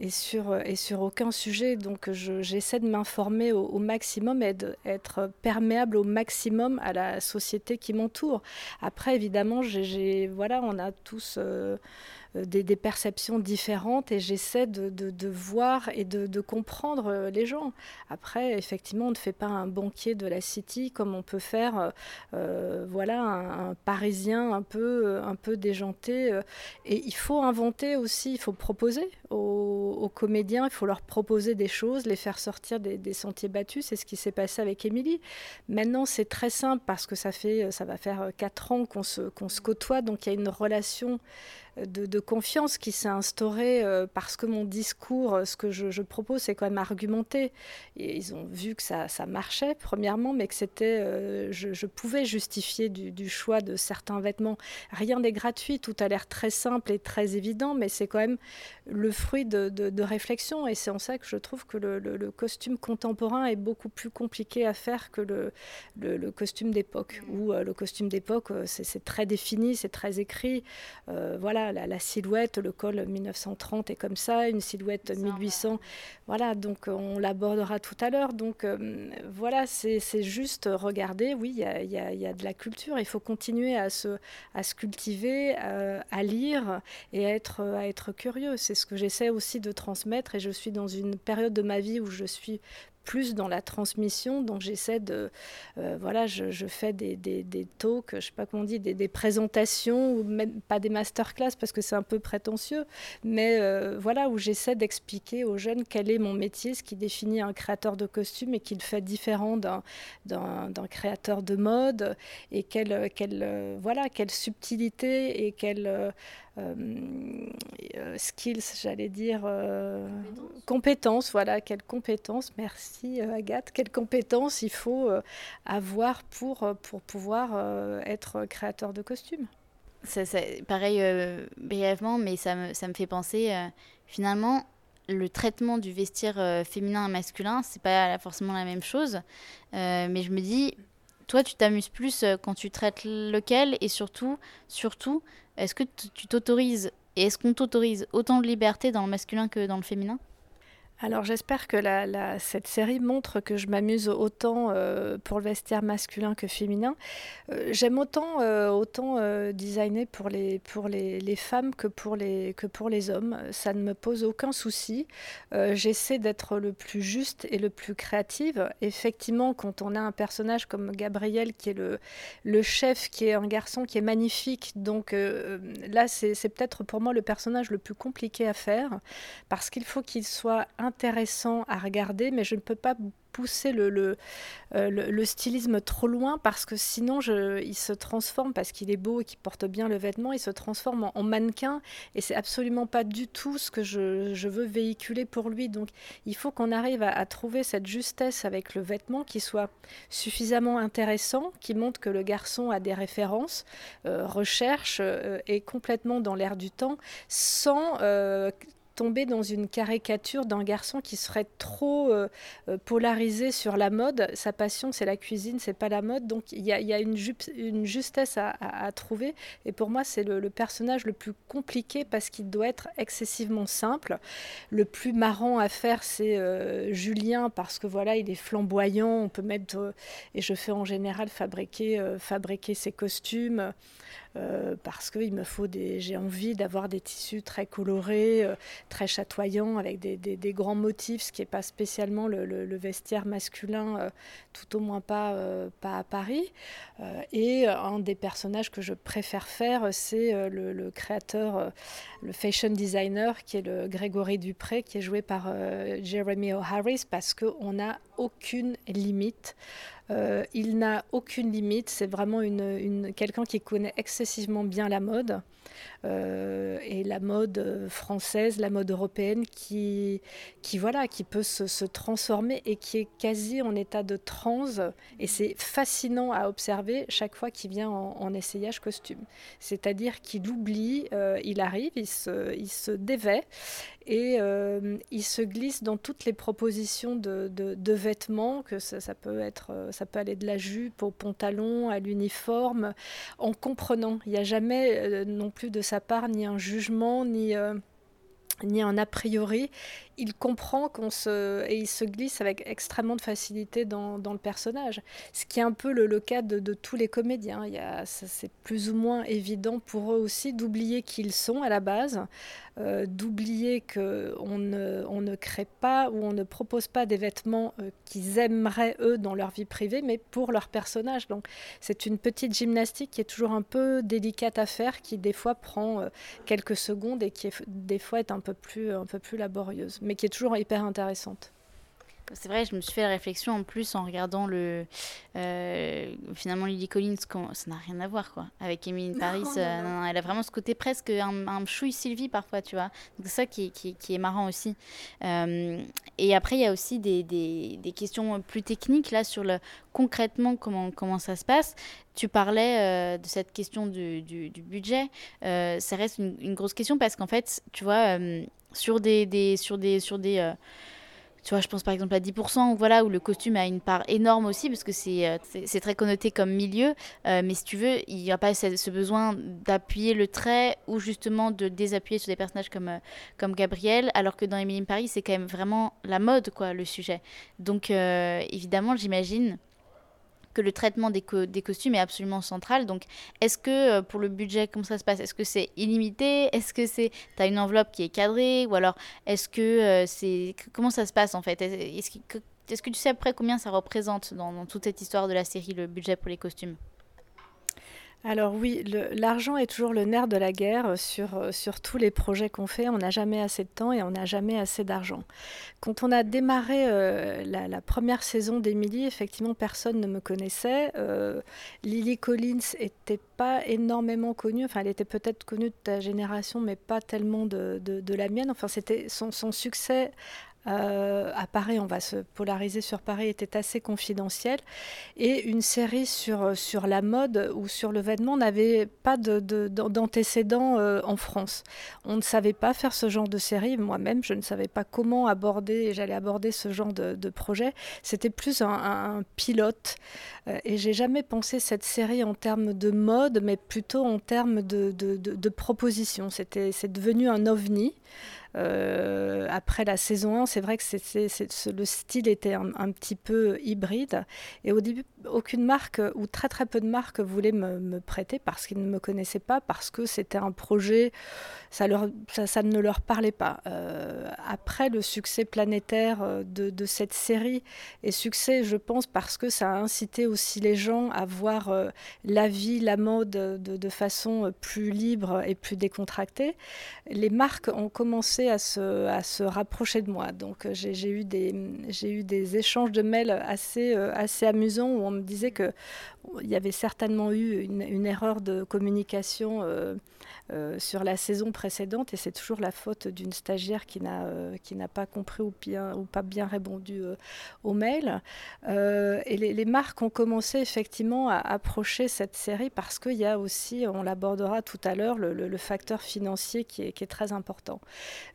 [SPEAKER 2] et sur, et sur aucun sujet. Donc j'essaie de m'informer au, maximum et d'être perméable au maximum à la société qui m'entoure. Après, évidemment, j'ai, voilà, on a tous... Euh, euh, des, perceptions différentes et j'essaie de, voir et de, comprendre euh, les gens. Après, effectivement, on ne fait pas un banquier de la City comme on peut faire euh, voilà, un, Parisien un peu, un peu déjanté. Et il faut inventer aussi, il faut proposer aux, comédiens, il faut leur proposer des choses, les faire sortir des, sentiers battus. C'est ce qui s'est passé avec Émilie. Maintenant, c'est très simple parce que ça, fait, ça va faire quatre ans qu'on se, qu'on se côtoie, donc il y a une relation de, confiance qui s'est instaurée euh, parce que mon discours, euh, ce que je, propose, c'est quand même argumenté. Et ils ont vu que ça, marchait, premièrement, mais que c'était, euh, je, pouvais justifier du, choix de certains vêtements. Rien n'est gratuit, tout a l'air très simple et très évident, mais c'est quand même le fruit de, réflexion. Et c'est en ça que je trouve que le, costume contemporain est beaucoup plus compliqué à faire que le, le costume d'époque, où le costume d'époque, c'est très défini, c'est très écrit. voilà la, silhouette, le col 1930 est comme ça, une silhouette 1800. Voilà, donc euh, on l'abordera tout à l'heure. Donc euh, voilà, c'est juste regarder, oui, il y a, de la culture, il faut continuer à se, à se cultiver, euh, à lire et à être, à être curieux. C'est ce que j'essaie aussi de transmettre et je suis dans une période de ma vie où je suis plus dans la transmission. Donc j'essaie de, euh, voilà, je, fais des, talks, je sais pas comment on dit, des, présentations ou même pas des masterclass parce que c'est un peu prétentieux, mais euh, voilà où j'essaie d'expliquer aux jeunes quel est mon métier, ce qui définit un créateur de costumes et qui le fait différent d'un créateur de mode et quelle, quelle, voilà, quelle subtilité et quelle euh, euh, skills, j'allais dire euh, compétences. voilà, quelles compétences, merci Agathe, quelles compétences il faut avoir pour, pour pouvoir être créateur de costumes?
[SPEAKER 1] Pareil brièvement, mais ça me, ça me fait penser finalement le traitement du vestiaire féminin et masculin, c'est pas forcément la même chose. mais je me dis, toi, tu t'amuses plus quand tu traites lequel et surtout, surtout, est-ce que tu t'autorises et est-ce qu'on t'autorise autant de liberté dans le masculin que dans le féminin?
[SPEAKER 2] Alors j'espère que cette série montre que je m'amuse autant euh, pour le vestiaire masculin que féminin. Euh, j'aime autant, euh, autant designer pour, les, pour les, les, femmes que pour les, que pour les hommes. Ça ne me pose aucun souci. J'essaie d'être le plus juste et le plus créative. Effectivement, quand on a un personnage comme Gabriel qui est le, le chef, qui est un garçon qui est magnifique, donc là c'est peut-être pour moi le personnage le plus compliqué à faire parce qu'il faut qu'il soit intéressant à regarder, mais je ne peux pas pousser le, euh, stylisme trop loin parce que sinon il se transforme, parce qu'il est beau et qu'il porte bien le vêtement, il se transforme en, mannequin et c'est absolument pas du tout ce que je, veux véhiculer pour lui. Donc il faut qu'on arrive à, trouver cette justesse avec le vêtement qui soit suffisamment intéressant, qui montre que le garçon a des références, euh, recherche, euh, est complètement dans l'air du temps, sans tomber dans une caricature d'un garçon qui serait trop euh, euh, polarisé sur la mode. Sa passion, c'est la cuisine, c'est pas la mode. Donc il y a, une, justesse à, trouver. Et pour moi, c'est le, personnage le plus compliqué parce qu'il doit être excessivement simple. Le plus marrant à faire, c'est euh, Julien parce que voilà, il est flamboyant. On peut mettre et je fais en général fabriquer, fabriquer ses costumes. Euh, parce que il me faut des, j'ai envie d'avoir des tissus très colorés, euh, très chatoyants, avec des, des, grands motifs, ce qui n'est pas spécialement le, vestiaire masculin, euh, tout au moins pas, pas à Paris. et un des personnages que je préfère faire, c'est le, le, créateur, le fashion designer, qui est le Grégory Dupré, qui est joué par Jeremy O'Harris, parce qu'on n'a aucune limite. Euh, il n'a aucune limite, c'est vraiment une, quelqu'un qui connaît excessivement bien la mode. Euh, et la mode française, la mode européenne qui, voilà, qui peut se, transformer et qui est quasi en état de transe. Et c'est fascinant à observer chaque fois qu'il vient en, essayage costume. C'est-à-dire qu'il oublie, euh, il arrive, il se, il et euh, il se glisse dans toutes les propositions de, vêtements, que ça, ça, peut être, ça peut aller de la jupe au pantalon, à l'uniforme, en comprenant. Il n'y a jamais non plus de sa part ni un jugement, ni, euh, ni un a priori il comprend qu'on se et il se glisse avec extrêmement de facilité dans, dans le personnage. Ce qui est un peu le, le cas de, de, tous les comédiens. Il c'est plus ou moins évident pour eux aussi d'oublier qui ils sont à la base, euh, d'oublier que on ne, on ne crée pas ou on ne propose pas des vêtements euh, qu'ils aimeraient eux dans leur vie privée, mais pour leur personnage. Donc c'est une petite gymnastique qui est toujours un peu délicate à faire, qui des fois prend euh, quelques secondes et qui est, des fois est un peu plus un peu plus laborieuse mais qui est toujours hyper intéressante.
[SPEAKER 1] C'est vrai, je me suis fait la réflexion en plus en regardant le. Euh, finalement, Lily Collins, ça n'a rien à voir quoi. Avec Emily Paris, euh, elle a vraiment ce côté presque un, un chouille Sylvie parfois, tu vois. C'est ça qui, qui, qui, est marrant aussi. Euh, et après, il y a aussi des, des, des, questions plus techniques là sur le concrètement comment, comment ça se passe. Tu parlais de cette question du, du, du budget. ça reste une, une, grosse question parce qu'en fait, tu vois sur des, des sur des sur des euh, tu vois, je pense par exemple à 10%, où, voilà, où le costume a une part énorme aussi, parce que c'est euh, très connoté comme milieu. Euh, mais si tu veux, il n'y a pas ce, besoin d'appuyer le trait ou justement de désappuyer sur des personnages comme, comme Gabriel, alors que dans Emily Paris, c'est quand même vraiment la mode, quoi, le sujet. Donc, évidemment, j'imagine que le traitement des, des, costumes est absolument central. Donc, est-ce que euh, pour le budget, comment ça se passe? Est-ce que c'est illimité? Est-ce que c'est tu as une enveloppe qui est cadrée? Ou alors, est-ce que euh, c'est. Comment ça se passe en fait? Est-ce que, tu sais après combien ça représente dans toute cette histoire de la série, le budget pour les costumes?
[SPEAKER 2] Alors oui, l'argent est toujours le nerf de la guerre sur, euh, sur tous les projets qu'on fait. On n'a jamais assez de temps et on n'a jamais assez d'argent. Quand on a démarré euh, la, première saison d'Emily, effectivement, personne ne me connaissait. Euh, Lily Collins n'était pas énormément connue. Enfin, elle était peut-être connue de ta génération, mais pas tellement de, de, la mienne. Enfin, c'était son succès euh, à Paris, on va se polariser sur Paris, était assez confidentiel. Et une série sur, sur la mode ou sur le vêtement n'avait pas d'antécédents de, euh, en France. On ne savait pas faire ce genre de série. Moi-même, je ne savais pas comment aborder, et j'allais aborder ce genre de, projet. C'était plus un, pilote. Euh, et j'ai jamais pensé cette série en termes de mode, mais plutôt en termes de, de. C'est devenu un ovni. Après la saison 1, c'est vrai que le style était un, petit peu hybride. Et au début, aucune marque ou très très peu de marques voulaient me, prêter parce qu'ils ne me connaissaient pas, parce que c'était un projet, ça, ne leur parlait pas. après le succès planétaire de, de, cette série, et succès, je pense, parce que ça a incité aussi les gens à voir la vie, la mode de, façon plus libre et plus décontractée, les marques ont commencé à se, à se rapprocher de moi. Donc j'ai eu, des, eu des échanges de mails assez, assez amusants où on me disait qu'il y avait certainement eu une, erreur de communication. Euh, euh, sur la saison précédente et c'est toujours la faute d'une stagiaire qui n'a euh, pas compris ou bien ou pas bien répondu euh, au mail et les, marques ont commencé effectivement à approcher cette série parce qu'il y a aussi on l'abordera tout à l'heure le, facteur financier qui est, qui est, très important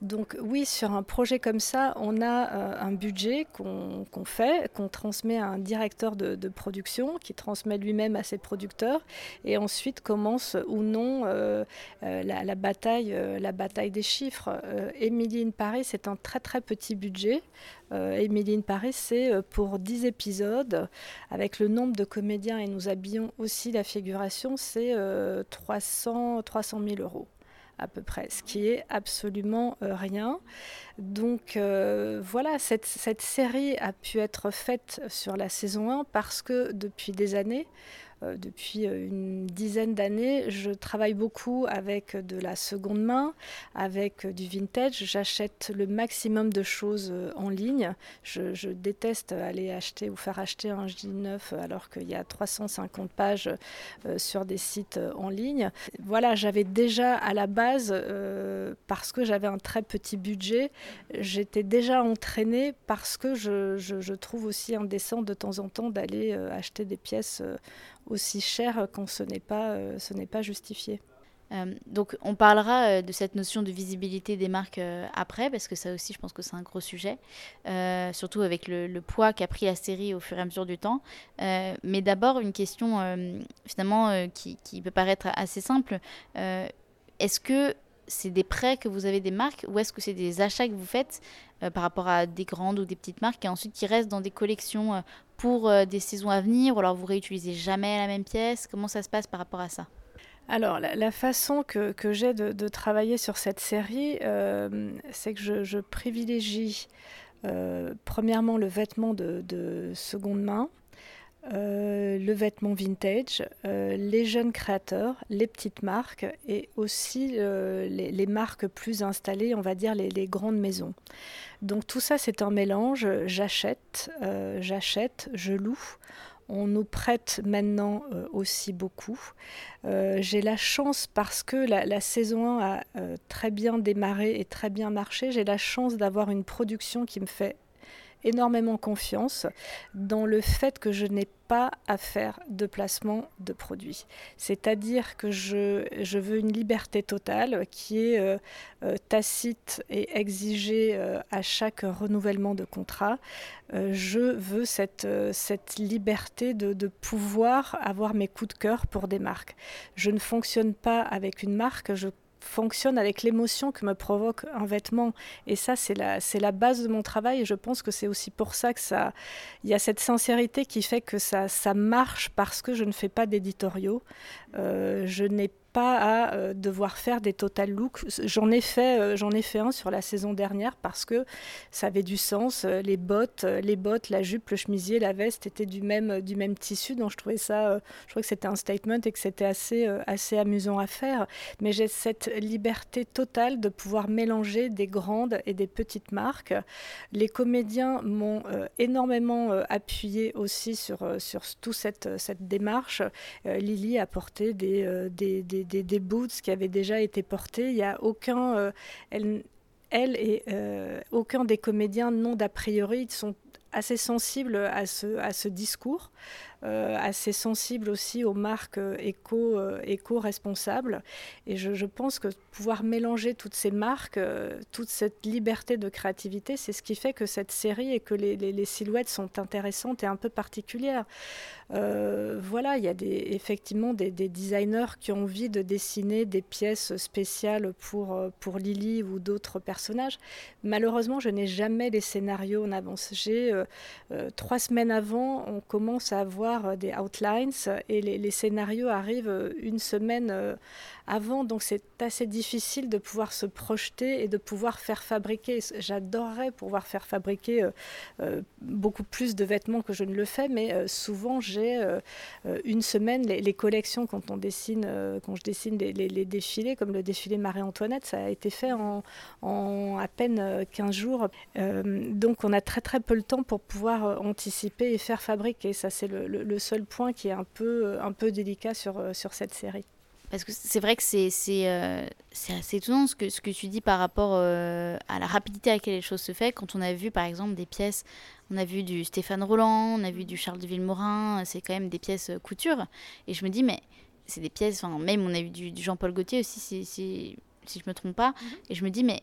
[SPEAKER 2] donc oui sur un projet comme ça on a un budget qu'on fait qu'on transmet à un directeur de, production qui transmet lui-même à ses producteurs et ensuite commence ou non euh, la, bataille, euh, la bataille des chiffres. Euh, Emily in Paris, c'est un très très petit budget. Emily in Paris, c'est pour 10 épisodes, avec le nombre de comédiens, et nous habillons aussi la figuration, c'est 300, 300 000 euros à peu près, ce qui est absolument rien. Donc voilà, cette, série a pu être faite sur la saison 1 parce que depuis des années, euh, depuis euh, une dizaine d'années, je travaille beaucoup avec de la seconde main, avec du vintage. J'achète le maximum de choses euh, en ligne. Je, déteste aller acheter ou faire acheter un jean neuf alors qu'il y a 350 pages sur des sites en ligne. Voilà, j'avais déjà à la base, parce que j'avais un très petit budget, j'étais déjà entraînée parce que je, je, trouve aussi indécent de temps en temps d'aller acheter des pièces aussi cher quand ce n'est pas, euh, ce n'est pas justifié.
[SPEAKER 1] Euh, donc on parlera euh, de cette notion de visibilité des marques après, parce que ça aussi je pense que c'est un gros sujet, surtout avec le, poids qu'a pris la série au fur et à mesure du temps. mais d'abord une question finalement qui, qui, peut paraître assez simple. Est-ce que c'est des prêts que vous avez des marques ou est-ce que c'est des achats que vous faites euh, par rapport à des grandes ou des petites marques et ensuite qui restent dans des collections euh, pour euh, des saisons à venir ou alors vous réutilisez jamais la même pièce? Comment ça se passe par rapport à ça?
[SPEAKER 2] Alors, la, façon que, j'ai de, travailler sur cette série, c'est que je, privilégie premièrement le vêtement de seconde main, euh, le vêtement vintage, euh, les jeunes créateurs, les petites marques et aussi euh, les, marques plus installées, on va dire les, grandes maisons. Donc tout ça c'est un mélange, j'achète, j'achète, je loue. On nous prête maintenant aussi beaucoup. j'ai la chance parce que la, la saison 1 a très bien démarré et très bien marché, j'ai la chance d'avoir une production qui me fait énormément confiance dans le fait que je n'ai pas à faire de placement de produits. C'est-à-dire que je, je, veux une liberté totale qui est euh, euh, tacite et exigée euh, à chaque renouvellement de contrat. je veux cette, cette liberté de, de, pouvoir avoir mes coups de cœur pour des marques. Je ne fonctionne pas avec une marque, je fonctionne avec l'émotion que me provoque un vêtement. Et ça, c'est la, c'est la base de mon travail. Et je pense que c'est aussi pour ça que ça, il y a cette sincérité qui fait que ça, ça marche parce que je ne fais pas d'éditoriaux. Euh, je n'ai pas à euh, devoir faire des total looks. J'en ai fait, euh, ai fait un sur la saison dernière parce que ça avait du sens. Euh, les bottes, les bottes, la jupe, le chemisier, la veste étaient du même du même tissu. Donc je trouvais ça, je trouvais que c'était un statement et que c'était assez assez amusant à faire. Mais j'ai cette liberté totale de pouvoir mélanger des grandes et des petites marques. Les comédiens m'ont énormément appuyé aussi sur sur toute cette cette démarche. Lily a porté des, des des, boots qui avaient déjà été portés. Il n'y a aucun, euh, elle, elle, et euh, aucun des comédiens n'ont d'a priori, ils sont assez sensibles à ce, à ce discours. Assez sensible aussi aux marques éco, éco-responsables. Et je, pense que pouvoir mélanger toutes ces marques, toute cette liberté de créativité, c'est ce qui fait que cette série et que les, les silhouettes sont intéressantes et un peu particulières. Euh, voilà, il y a des, effectivement des, designers qui ont envie de dessiner des pièces spéciales pour, euh, pour Lily ou d'autres personnages. Malheureusement, je n'ai jamais les scénarios en avance. J'ai euh, trois semaines avant, on commence à avoir des outlines et les, scénarios arrivent une semaine avant, donc c'est assez difficile de pouvoir se projeter et de pouvoir faire fabriquer. J'adorerais pouvoir faire fabriquer euh, euh, beaucoup plus de vêtements que je ne le fais, mais euh, souvent j'ai une semaine les, collections quand on dessine, quand je dessine les, défilés, comme le défilé Marie-Antoinette, ça a été fait en, à peine 15 jours. donc on a très très peu le temps pour pouvoir anticiper et faire fabriquer. Ça c'est le, seul point qui est un peu, un peu délicat sur, sur cette série.
[SPEAKER 1] Parce que c'est vrai que c'est euh, assez étonnant ce que, ce que tu dis par rapport euh, à la rapidité à laquelle les choses se font. Quand on a vu par exemple des pièces, on a vu du Stéphane Roland, on a vu du Charles de Villemorin, c'est quand même des pièces euh, couture. Et je me dis, mais c'est des pièces, enfin, même on a vu du, Jean-Paul Gaultier aussi, si, si, si je me trompe pas. Mhm. Et je me dis, mais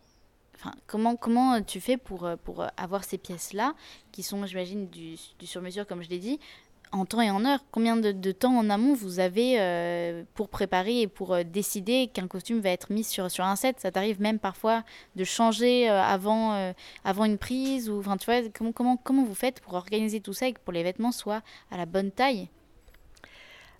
[SPEAKER 1] Enfin, comment, comment tu fais pour, pour avoir ces pièces-là, qui sont, j'imagine, du, du sur-mesure, comme je l'ai dit, en temps et en heure. Combien de, temps en amont vous avez euh, pour préparer et pour euh, décider qu'un costume va être mis sur, un set? Ça t'arrive même parfois de changer euh, avant, avant une prise ou, tu vois, comment, comment, comment vous faites pour organiser tout ça et que pour les vêtements soient à la bonne taille?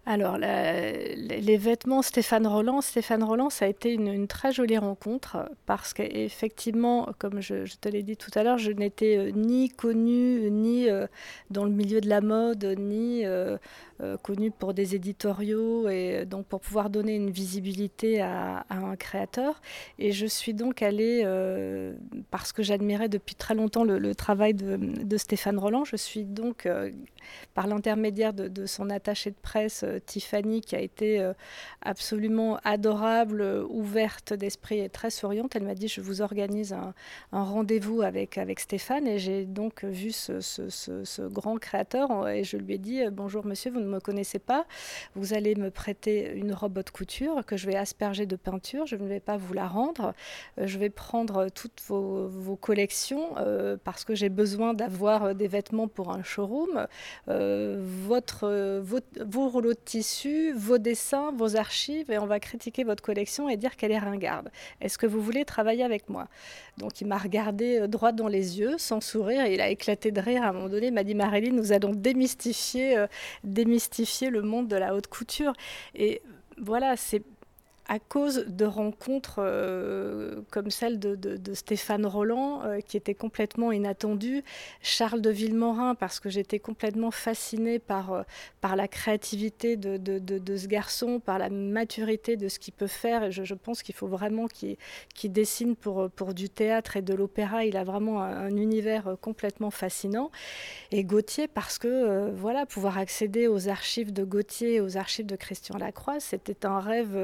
[SPEAKER 2] Alors, les vêtements Stéphane Roland, Stéphane Roland, ça a été une, très jolie rencontre parce qu'effectivement, comme je, te l'ai dit tout à l'heure, je n'étais euh, ni connue, ni euh, dans le milieu de la mode, ni euh, connue pour des éditoriaux, et donc pour pouvoir donner une visibilité à, un créateur. Et je suis donc allée, parce que j'admirais depuis très longtemps le, travail de, Stéphane Roland, je suis donc par l'intermédiaire de, son attaché de presse, Tiffany, qui a été euh, absolument adorable, euh, ouverte d'esprit et très souriante. Elle m'a dit, je vous organise un, rendez-vous avec, avec Stéphane. Et j'ai donc vu ce, grand créateur et je lui ai dit, bonjour monsieur, vous ne me connaissez pas. Vous allez me prêter une robe de couture que je vais asperger de peinture. Je ne vais pas vous la rendre. Je vais prendre toutes vos, vos collections parce que j'ai besoin d'avoir des vêtements pour un showroom. Euh, votre, vos, rouleaux de tissu, vos dessins, vos archives, et on va critiquer votre collection et dire qu'elle est ringarde. Est-ce que vous voulez travailler avec moi? Donc il m'a regardé euh, droit dans les yeux, sans sourire, et il a éclaté de rire. À un moment donné, il m'a dit Maréline, nous allons démystifier, euh, démystifier le monde de la haute couture. Et voilà, c'est à cause de rencontres euh, comme celle de, Stéphane Roland, euh, qui était complètement inattendue, Charles de Villemorin, parce que j'étais complètement fascinée par, euh, par la créativité de, ce garçon, par la maturité de ce qu'il peut faire, je, pense qu'il faut vraiment qu'il dessine pour, pour du théâtre et de l'opéra, il a vraiment un, univers complètement fascinant, et Gauthier, parce que voilà, pouvoir accéder aux archives de Gauthier, aux archives de Christian Lacroix, c'était un rêve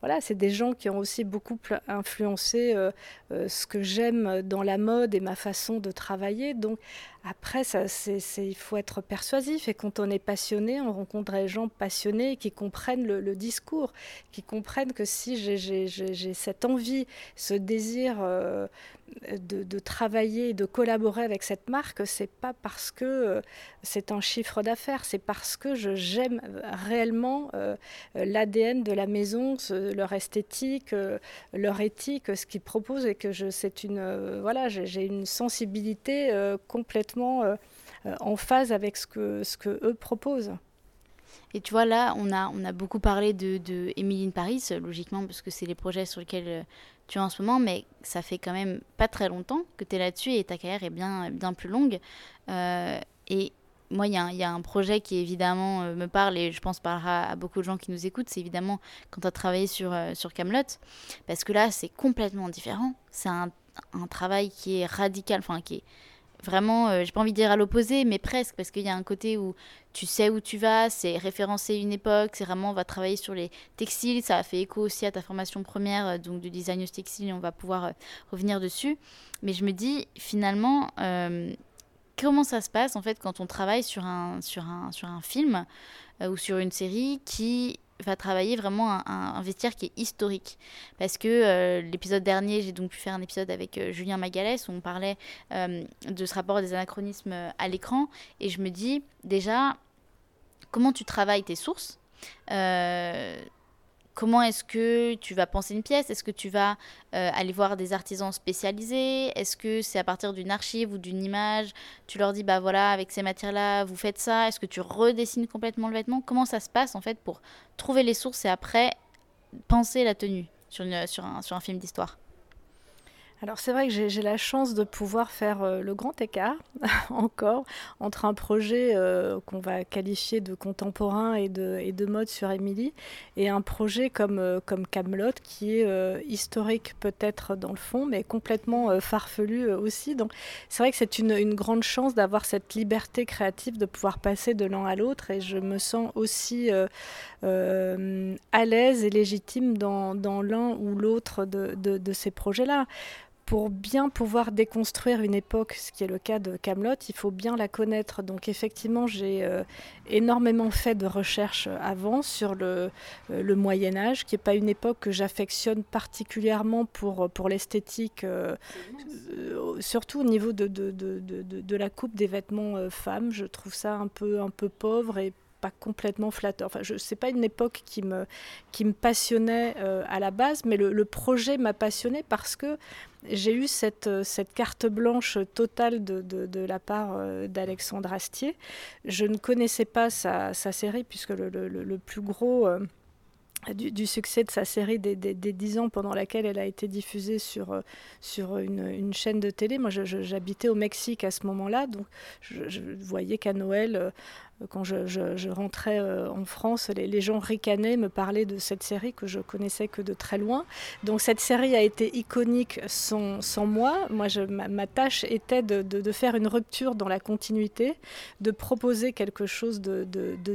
[SPEAKER 2] voilà, c'est des gens qui ont aussi beaucoup influencé euh, euh, ce que j'aime dans la mode et ma façon de travailler. Donc après, ça, c'est, il faut être persuasif et quand on est passionné, on rencontre des gens passionnés qui comprennent le, discours, qui comprennent que si j'ai, cette envie, ce désir euh, de, travailler, de collaborer avec cette marque, c'est pas parce que euh, c'est un chiffre d'affaires, c'est parce que j'aime réellement euh, l'ADN de la maison, leur esthétique, leur éthique, ce qu'ils proposent et que je, c'est une, voilà, j'ai une sensibilité complètement euh, euh, en phase avec ce que, ce que eux proposent.
[SPEAKER 1] Et tu vois, là, on a, on a beaucoup parlé de, de Emily Paris, logiquement, parce que c'est les projets sur lesquels euh, tu en ce moment, mais ça fait quand même pas très longtemps que tu es là-dessus et ta carrière est bien, bien plus longue. et moi, il y, a un projet qui évidemment me parle et je pense parlera à beaucoup de gens qui nous écoutent, c'est évidemment quand tu as travaillé sur, sur Camelot, parce que là, c'est complètement différent. C'est un, un, travail qui est radical, enfin, qui est vraiment, euh, j'ai pas envie de dire à l'opposé, mais presque, parce qu'il y a un côté où tu sais où tu vas, c'est référencer une époque, c'est vraiment, on va travailler sur les textiles, ça a fait écho aussi à ta formation première, euh, donc de design textile, on va pouvoir euh, revenir dessus. Mais je me dis, finalement, comment ça se passe en fait quand on travaille sur un, sur un, sur un film ou sur une série qui va travailler vraiment un, un, vestiaire qui est historique. Parce que l'épisode dernier, j'ai donc pu faire un épisode avec Julien Magalès où on parlait de ce rapport des anachronismes à l'écran. Et je me dis déjà, comment tu travailles tes sources Comment est-ce que tu vas penser une pièce? Est-ce que tu vas euh, aller voir des artisans spécialisés? Est-ce que c'est à partir d'une archive ou d'une image? Tu leur dis, bah voilà, avec ces matières-là, vous faites ça. Est-ce que tu redessines complètement le vêtement? Comment ça se passe en fait pour trouver les sources et après penser la tenue sur, un film d'histoire?
[SPEAKER 2] Alors c'est vrai que j'ai la chance de pouvoir faire euh, le grand écart [LAUGHS] encore entre un projet euh, qu'on va qualifier de contemporain et de, mode sur Émilie et un projet comme, euh, comme Camelot qui est historique peut-être dans le fond mais complètement farfelu aussi. Donc c'est vrai que c'est une, grande chance d'avoir cette liberté créative de pouvoir passer de l'un à l'autre et je me sens aussi à l'aise et légitime dans, dans l'un ou l'autre de, de, de ces projets-là pour bien pouvoir déconstruire une époque, ce qui est le cas de Camelot, il faut bien la connaître. Donc effectivement, j'ai euh, énormément fait de recherches avant sur le, euh, le Moyen Âge, qui n'est pas une époque que j'affectionne particulièrement pour, pour l'esthétique, euh, surtout au niveau de, de, de, de, la coupe des vêtements femmes. Je trouve ça un peu, un peu pauvre et pas complètement flatteur. Enfin, je sais pas une époque qui me, qui me passionnait à la base, mais le, le projet m'a passionné parce que j'ai eu cette, euh, cette, carte blanche totale de, de, la part euh, d'Alexandre Astier. Je ne connaissais pas sa, série, puisque le, le, plus gros... Euh, du, succès de sa série des, des, des, 10 ans pendant laquelle elle a été diffusée sur, sur une, chaîne de télé. Moi, j'habitais au Mexique à ce moment-là, donc je voyais qu'à Noël, quand je, rentrais euh, en France, les, gens ricanaient, me parlaient de cette série que je connaissais que de très loin. Donc cette série a été iconique sans, moi. Moi, ma, tâche était de, faire une rupture dans la continuité, de proposer quelque chose de,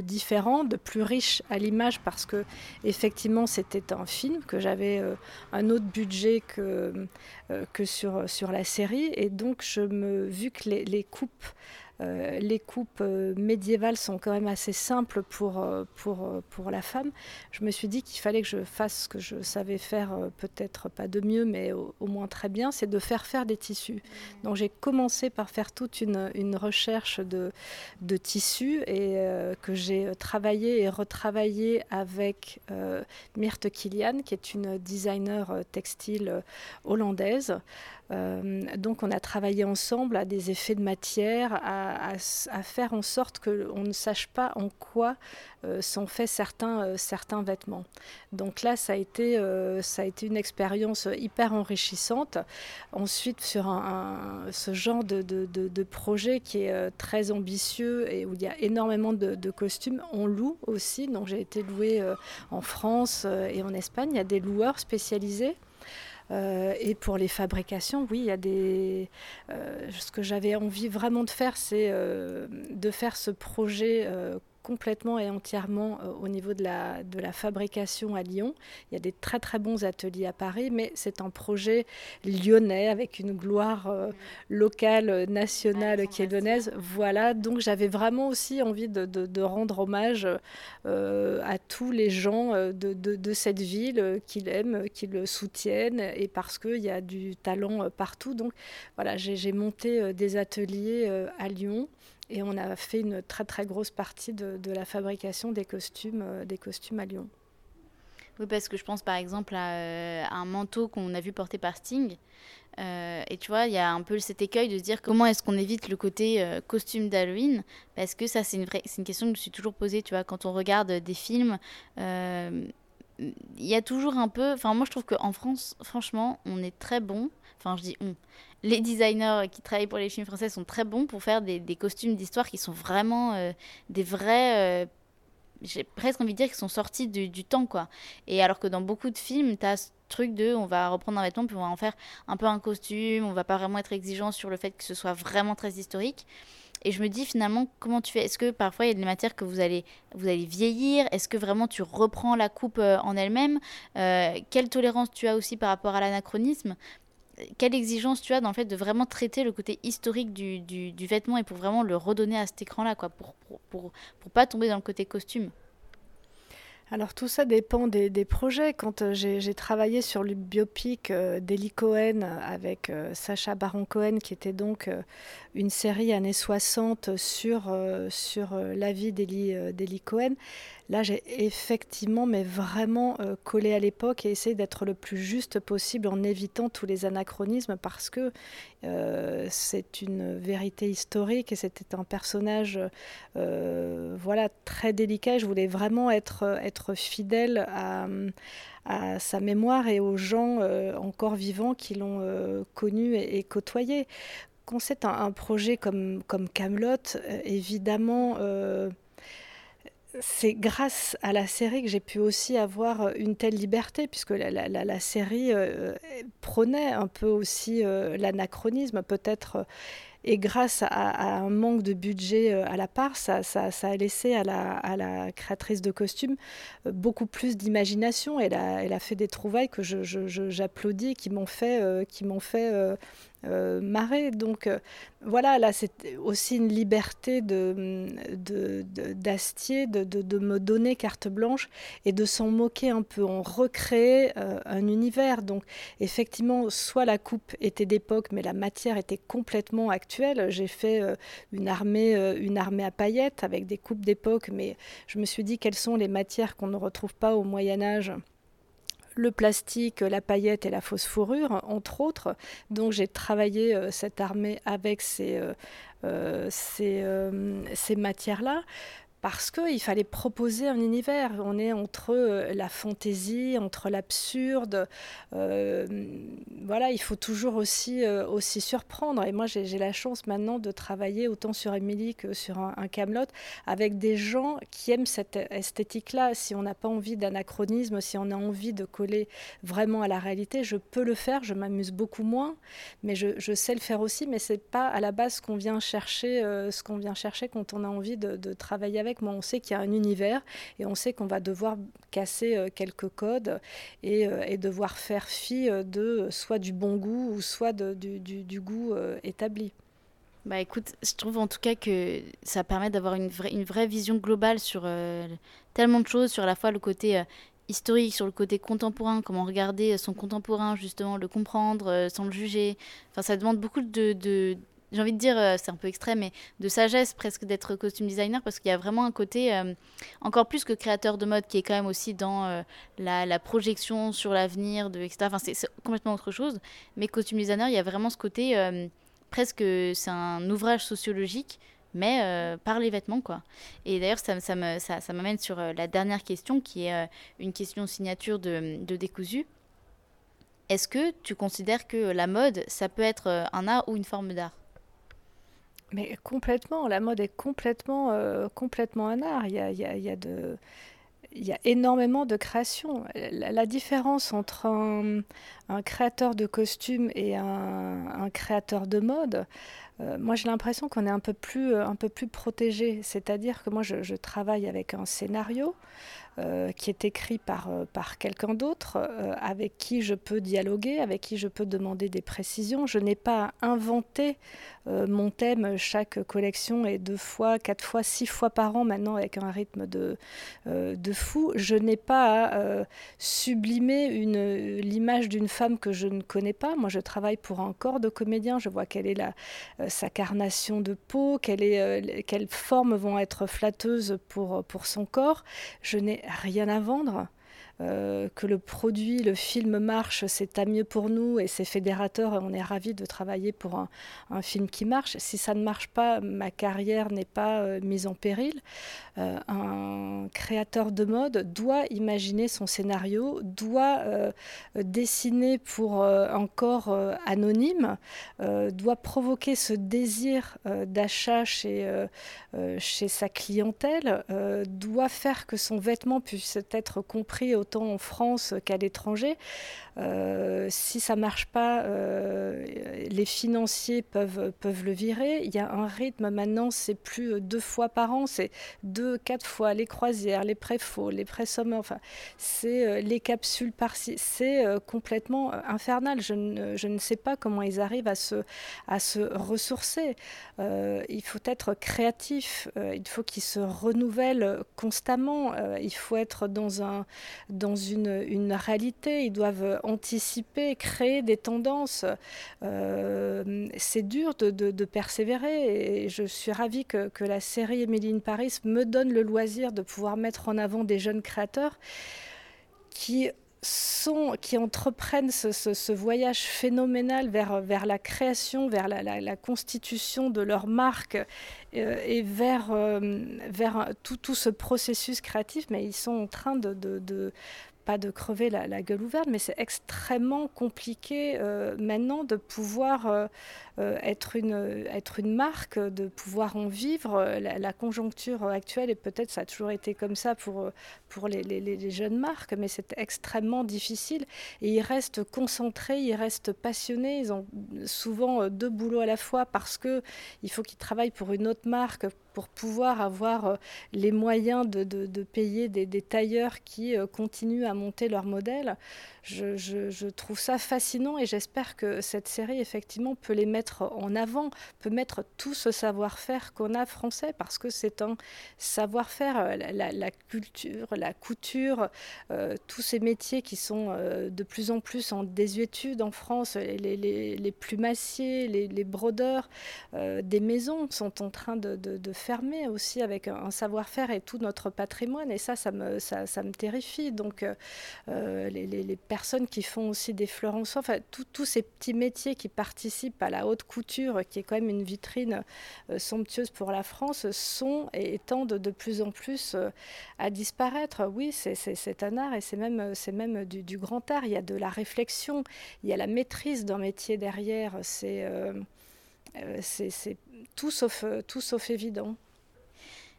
[SPEAKER 2] différent, de plus riche à l'image, parce que effectivement, c'était un film que j'avais euh, un autre budget que, euh, sur, la série, et donc je me vu que les coupes euh, les coupes euh, médiévales sont quand même assez simples pour, euh, pour, pour la femme. Je me suis dit qu'il fallait que je fasse ce que je savais faire, peut-être pas de mieux, mais au, moins très bien, c'est de faire faire des tissus. Donc j'ai commencé par faire toute une, une recherche de, de tissus et que j'ai travaillé et retravaillé avec Myrthe Kilian, qui est une designer textile hollandaise. Euh, donc on a travaillé ensemble à des effets de matière, à, faire en sorte qu'on ne sache pas en quoi euh, sont faits certains, euh, certains vêtements. Donc là, ça a été, une expérience hyper enrichissante. Ensuite, sur ce genre de, de, de, projet qui est très ambitieux et où il y a énormément de, costumes, on loue aussi. Donc j'ai été louée en France et en Espagne. Il y a des loueurs spécialisés. Euh, et pour les fabrications, oui, il y a des. Euh, ce que j'avais envie vraiment de faire, c'est euh, de faire ce projet complètement et entièrement euh, au niveau de la, de la fabrication à Lyon. Il y a des très très bons ateliers à Paris, mais c'est un projet lyonnais avec une gloire euh, locale, euh, nationale qui est lyonnaise. Voilà, donc j'avais vraiment aussi envie de, de, rendre hommage à tous les gens de, de cette ville qui l'aiment, qui le soutiennent, et parce qu'il y a du talent partout. Donc voilà, j'ai monté des ateliers à Lyon. Et on a fait une très très grosse partie de, la fabrication des costumes, euh, des costumes à Lyon.
[SPEAKER 1] Oui, parce que je pense par exemple à, euh, un manteau qu'on a vu porter par Sting. Euh, et tu vois, il y a un peu cet écueil de se dire comment est-ce qu'on évite le côté costume d'Halloween Parce que ça, c'est une, c'est une question que je me suis toujours posée, tu vois, quand on regarde des films. il y a toujours un peu. Enfin, moi, je trouve qu'en France, franchement, on est très bon. Enfin, je dis on les designers qui travaillent pour les films français sont très bons pour faire des, costumes d'histoire qui sont vraiment euh, des vrais. Euh, j'ai presque envie de dire qu'ils sont sortis du, temps, quoi. Et alors que dans beaucoup de films, tu as ce truc de on va reprendre un vêtement, puis on va en faire un peu un costume, on va pas vraiment être exigeant sur le fait que ce soit vraiment très historique. Et je me dis finalement, comment tu fais? Est-ce que parfois il y a des matières que vous allez, vous allez vieillir? Est-ce que vraiment tu reprends la coupe euh, en elle-même? Quelle tolérance tu as aussi par rapport à l'anachronisme? Quelle exigence tu as dans le fait de vraiment traiter le côté historique du, du, vêtement et pour vraiment le redonner à cet écran-là, quoi, pour, pour, pour, pour pas tomber dans le côté costume?
[SPEAKER 2] Alors tout ça dépend des, projets. Quand euh, j'ai travaillé sur le biopic euh, d'Eli Cohen avec euh, Sacha Baron Cohen, qui était donc une série années 60 sur, sur la vie d'Eli Cohen, Là, j'ai effectivement, mais vraiment collé à l'époque et essayé d'être le plus juste possible en évitant tous les anachronismes parce que c'est une vérité historique et c'était un personnage voilà, très délicat. Je voulais vraiment être fidèle à, sa mémoire et aux gens encore vivants qui l'ont connu et, côtoyé. Quand c'est un, projet comme, Camelot, évidemment c'est grâce à la série que j'ai pu aussi avoir une telle liberté, puisque la, série euh, prônait un peu aussi euh, l'anachronisme, peut-être, et grâce à, un manque de budget euh, à la part, ça, a laissé à la, créatrice de costumes beaucoup plus d'imagination. Elle a, fait des trouvailles que j'applaudis, qui m'ont fait, qui m'ont fait euh, marée. Donc euh, voilà, là c'est aussi une liberté d'Astier de, de, de, me donner carte blanche et de s'en moquer un peu. On recréait euh, un univers. Donc effectivement, soit la coupe était d'époque, mais la matière était complètement actuelle. J'ai fait une, armée, une armée à paillettes avec des coupes d'époque, mais je me suis dit quelles sont les matières qu'on ne retrouve pas au Moyen Âge? Le plastique, la paillette et la fausse fourrure, entre autres. Donc j'ai travaillé euh, cette armée avec ces, euh, euh, ces matières-là parce qu'il fallait proposer un univers. On est entre euh, la fantaisie, entre l'absurde. Euh, voilà, il faut toujours aussi, euh, aussi surprendre. Et moi, j'ai la chance maintenant de travailler autant sur Émilie que sur un, Camelot avec des gens qui aiment cette esthétique-là. Si on n'a pas envie d'anachronisme, si on a envie de coller vraiment à la réalité, je peux le faire. Je m'amuse beaucoup moins, mais je, sais le faire aussi. Mais c'est pas à la base ce qu'on vient chercher, vient chercher quand on a envie de travailler avec on sait qu'il y a un univers et on sait qu'on va devoir casser euh, quelques codes euh, et, devoir faire fi euh, de soit du bon goût ou soit du, goût établi.
[SPEAKER 1] Bah écoute, je trouve en tout cas que ça permet d'avoir une vraie, une vraie vision globale sur tellement de choses, sur à la fois le côté historique, sur le côté contemporain, comment regarder son contemporain, justement, le comprendre sans le juger. Enfin, ça demande beaucoup de, j'ai envie de dire, euh, c'est un peu extrême, mais de sagesse presque d'être costume designer parce qu'il y a vraiment un côté, euh, encore plus que créateur de mode, qui est quand même aussi dans euh, la, projection sur l'avenir, de, etc. Enfin, c'est complètement autre chose. Mais costume designer, il y a vraiment ce côté, presque, c'est un ouvrage sociologique, mais par les vêtements, quoi. Et d'ailleurs, ça, ça m'amène ça, ça sur la dernière question, qui est une question signature de, de Décousu. Est-ce que tu considères que la mode, ça peut être un art ou une forme d'art?
[SPEAKER 2] Mais complètement, la mode est complètement, euh, complètement un art. Il y a, y a, y a énormément de créations. La, différence entre un, créateur de costumes et un créateur de mode, euh, moi j'ai l'impression qu'on est un peu plus, un peu plus protégé. C'est-à-dire que moi je, travaille avec un scénario. Euh, qui est écrit par, euh, par quelqu'un d'autre, euh, avec qui je peux dialoguer, avec qui je peux demander des précisions. Je n'ai pas inventé mon thème. Chaque collection est deux fois, quatre fois, six fois par an maintenant avec un rythme de, de fou. Je n'ai pas à sublimer l'image d'une femme que je ne connais pas. Moi, je travaille pour un corps de comédien. Je vois quelle est la, sa carnation de peau, est, quelles formes vont être flatteuses pour son corps. Je n'ai rien à vendre. Euh, que le produit, le film marche, c'est tant mieux pour nous et c'est fédérateur on est ravis de travailler pour un, film qui marche. Si ça ne marche pas, ma carrière n'est pas euh, mise en péril. Euh, un créateur de mode doit imaginer son scénario, doit dessiner pour un corps anonyme, doit provoquer ce désir d'achat chez sa clientèle, doit faire que son vêtement puisse être compris au autant en France qu'à l'étranger. Euh, si ça marche pas, euh, les financiers peuvent, peuvent le virer. Il y a un rythme maintenant, c'est plus deux fois par an, c'est deux, quatre fois les croisières, les prêts faux, les prêts sommets, enfin, c'est les capsules par-ci. C'est complètement infernal. Je ne, je ne, sais pas comment ils arrivent à se, à se ressourcer. il faut être créatif, il faut qu'ils se renouvellent constamment, il faut être dans, un, dans une, une réalité, ils doivent anticiper, créer des tendances. Euh, c'est dur de, persévérer et je suis ravie que, que la série Emily Paris me donne le loisir de pouvoir mettre en avant des jeunes créateurs qui qui entreprennent ce, voyage phénoménal vers, la création, vers la, constitution de leur marque euh, et vers, euh, tout, ce processus créatif, mais ils sont en train de pas de crever la, gueule ouverte, mais c'est extrêmement compliqué euh, maintenant de pouvoir euh, euh, être, une, être une marque, de pouvoir en vivre. La, conjoncture actuelle, et peut-être ça a toujours été comme ça pour, pour les, les, jeunes marques, mais c'est extrêmement difficile. Et ils restent concentrés, ils restent passionnés, ils ont souvent deux boulots à la fois parce qu'il faut qu'ils travaillent pour une autre marque pour pouvoir avoir les moyens de, de, payer des, des, tailleurs qui continuent à monter leur modèle. Je, trouve ça fascinant et j'espère que cette série, effectivement, peut les mettre en avant, peut mettre tout ce savoir-faire qu'on a français, parce que c'est un savoir-faire, euh, la, culture, la couture, tous ces métiers qui sont de plus en plus en désuétude en France, les, les, les plumassiers, les, brodeurs, des maisons sont en train de, fermé aussi avec un, savoir-faire et tout notre patrimoine. Et ça, ça me, ça, ça me terrifie. Donc, euh, euh, les, personnes qui font aussi des fleurs en soie, enfin, tous ces petits métiers qui participent à la haute couture, qui est quand même une vitrine euh, somptueuse pour la France, sont et tendent de plus en plus à disparaître. Oui, c'est un art et c'est même, même du, grand art. Il y a de la réflexion, il y a la maîtrise d'un métier derrière. C'est c'est tout sauf, tout sauf évident.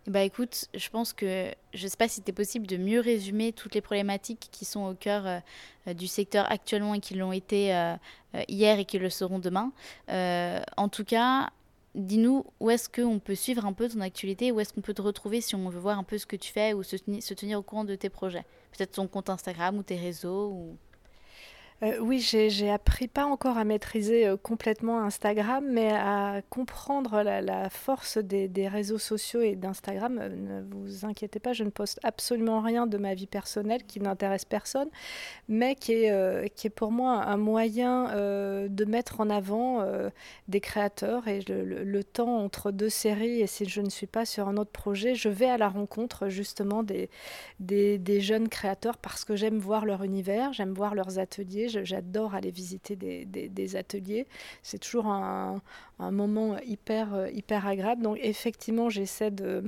[SPEAKER 1] Bah écoute, je pense que je ne sais pas si c'était possible de mieux résumer toutes les problématiques qui sont au cœur euh, du secteur actuellement et qui l'ont été euh, euh, hier et qui le seront demain. en tout cas, dis-nous où est-ce qu'on peut suivre un peu ton actualité, où est-ce qu'on peut te retrouver si on veut voir un peu ce que tu fais ou se, se tenir au courant de tes projets. Peut-être ton compte Instagram ou tes réseaux ou...
[SPEAKER 2] Euh, oui, j'ai appris pas encore à maîtriser euh, complètement Instagram, mais à comprendre la, force des, réseaux sociaux et d'Instagram. Euh, ne vous inquiétez pas, je ne poste absolument rien de ma vie personnelle qui n'intéresse personne, mais qui est, qui est pour moi un moyen de mettre en avant des créateurs. Et le, temps entre deux séries, et si je ne suis pas sur un autre projet, je vais à la rencontre justement des, des, des jeunes créateurs parce que j'aime voir leur univers, j'aime voir leurs ateliers J'adore aller visiter des, ateliers. C'est toujours un, moment hyper, hyper agréable. Donc effectivement, j'essaie de,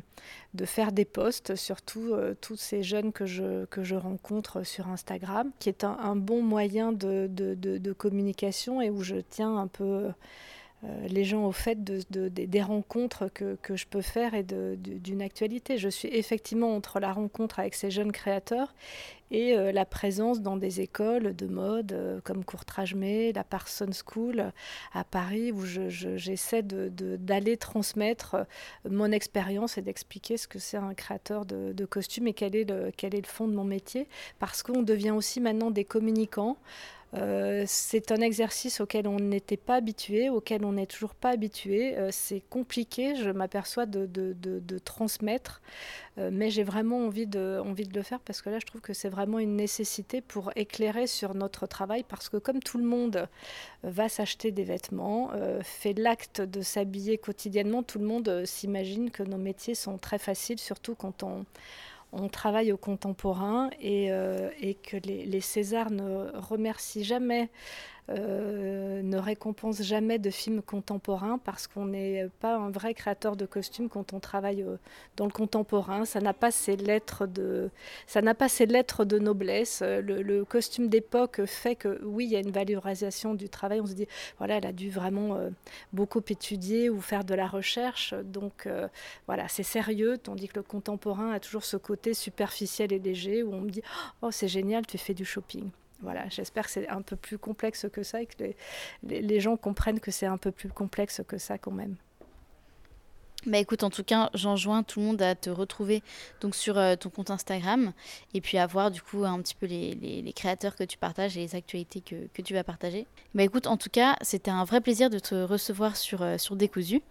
[SPEAKER 2] faire des posts, surtout euh, tous ces jeunes que je, que je rencontre sur Instagram, qui est un, bon moyen de, de, communication et où je tiens un peu... Euh, les gens au fait de, des rencontres que, que, je peux faire et d'une actualité. Je suis effectivement entre la rencontre avec ces jeunes créateurs et euh, la présence dans des écoles de mode euh, comme Courtrage-May, la Parson School à Paris, où j'essaie je, d'aller transmettre mon expérience et d'expliquer ce que c'est un créateur de, de costumes et quel est, le, quel est le fond de mon métier, parce qu'on devient aussi maintenant des communicants. Euh, c'est un exercice auquel on n'était pas habitué, auquel on n'est toujours pas habitué. Euh, c'est compliqué, je m'aperçois de, transmettre, euh, mais j'ai vraiment envie de le faire parce que là, je trouve que c'est vraiment une nécessité pour éclairer sur notre travail parce que comme tout le monde va s'acheter des vêtements, fait l'acte de s'habiller quotidiennement, tout le monde s'imagine que nos métiers sont très faciles, surtout quand on on travaille au contemporain et, euh, et que les, les, Césars ne remercient jamais ne récompense jamais de films contemporains parce qu'on n'est pas un vrai créateur de costumes quand on travaille dans le contemporain. Ça n'a pas ces lettres de, ça n'a pas lettres de noblesse. Le, le costume d'époque fait que oui, il y a une valorisation du travail. On se dit, voilà, elle a dû vraiment beaucoup étudier ou faire de la recherche. Donc voilà, c'est sérieux, tandis que le contemporain a toujours ce côté superficiel et léger où on me dit Oh, c'est génial, tu fais du shopping. Voilà, j'espère que c'est un peu plus complexe que ça et que les, gens comprennent que c'est un peu plus complexe que ça quand même.
[SPEAKER 1] Bah écoute, en tout cas, j'enjoins tout le monde à te retrouver donc sur euh, ton compte Instagram et puis à voir du coup un petit peu les, créateurs que tu partages et les actualités que, que, tu vas partager. Bah écoute, en tout cas, c'était un vrai plaisir de te recevoir sur, euh, sur Décousu.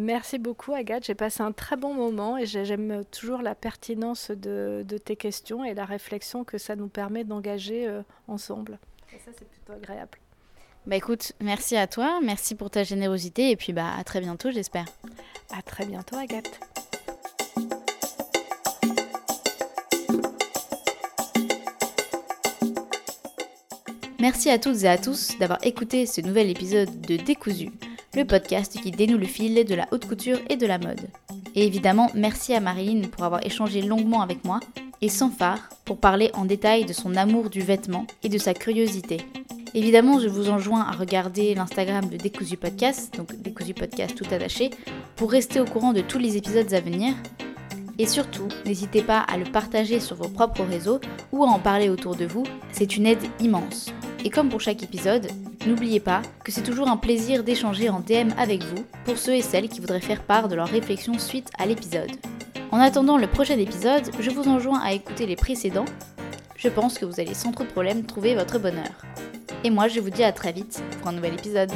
[SPEAKER 2] Merci beaucoup Agathe, j'ai passé un très bon moment et j'aime toujours la pertinence de, tes questions et la réflexion que ça nous permet d'engager euh, ensemble. Et ça c'est plutôt agréable.
[SPEAKER 1] Bah écoute, merci à toi, merci pour ta générosité et puis bah à très bientôt j'espère.
[SPEAKER 2] À très bientôt Agathe.
[SPEAKER 1] Merci à toutes et à tous d'avoir écouté ce nouvel épisode de Décousu le podcast qui dénoue le fil de la haute couture et de la mode. Et évidemment, merci à Marilyn pour avoir échangé longuement avec moi, et sans phare pour parler en détail de son amour du vêtement et de sa curiosité. Évidemment, je vous enjoins à regarder l'Instagram de Décousu Podcast, donc Décousu Podcast tout attaché, pour rester au courant de tous les épisodes à venir. Et surtout, n'hésitez pas à le partager sur vos propres réseaux ou à en parler autour de vous, c'est une aide immense. Et comme pour chaque épisode, n'oubliez pas que c'est toujours un plaisir d'échanger en DM avec vous pour ceux et celles qui voudraient faire part de leurs réflexions suite à l'épisode. En attendant le prochain épisode, je vous enjoins à écouter les précédents. Je pense que vous allez sans trop de problème trouver votre bonheur. Et moi, je vous dis à très vite pour un nouvel épisode.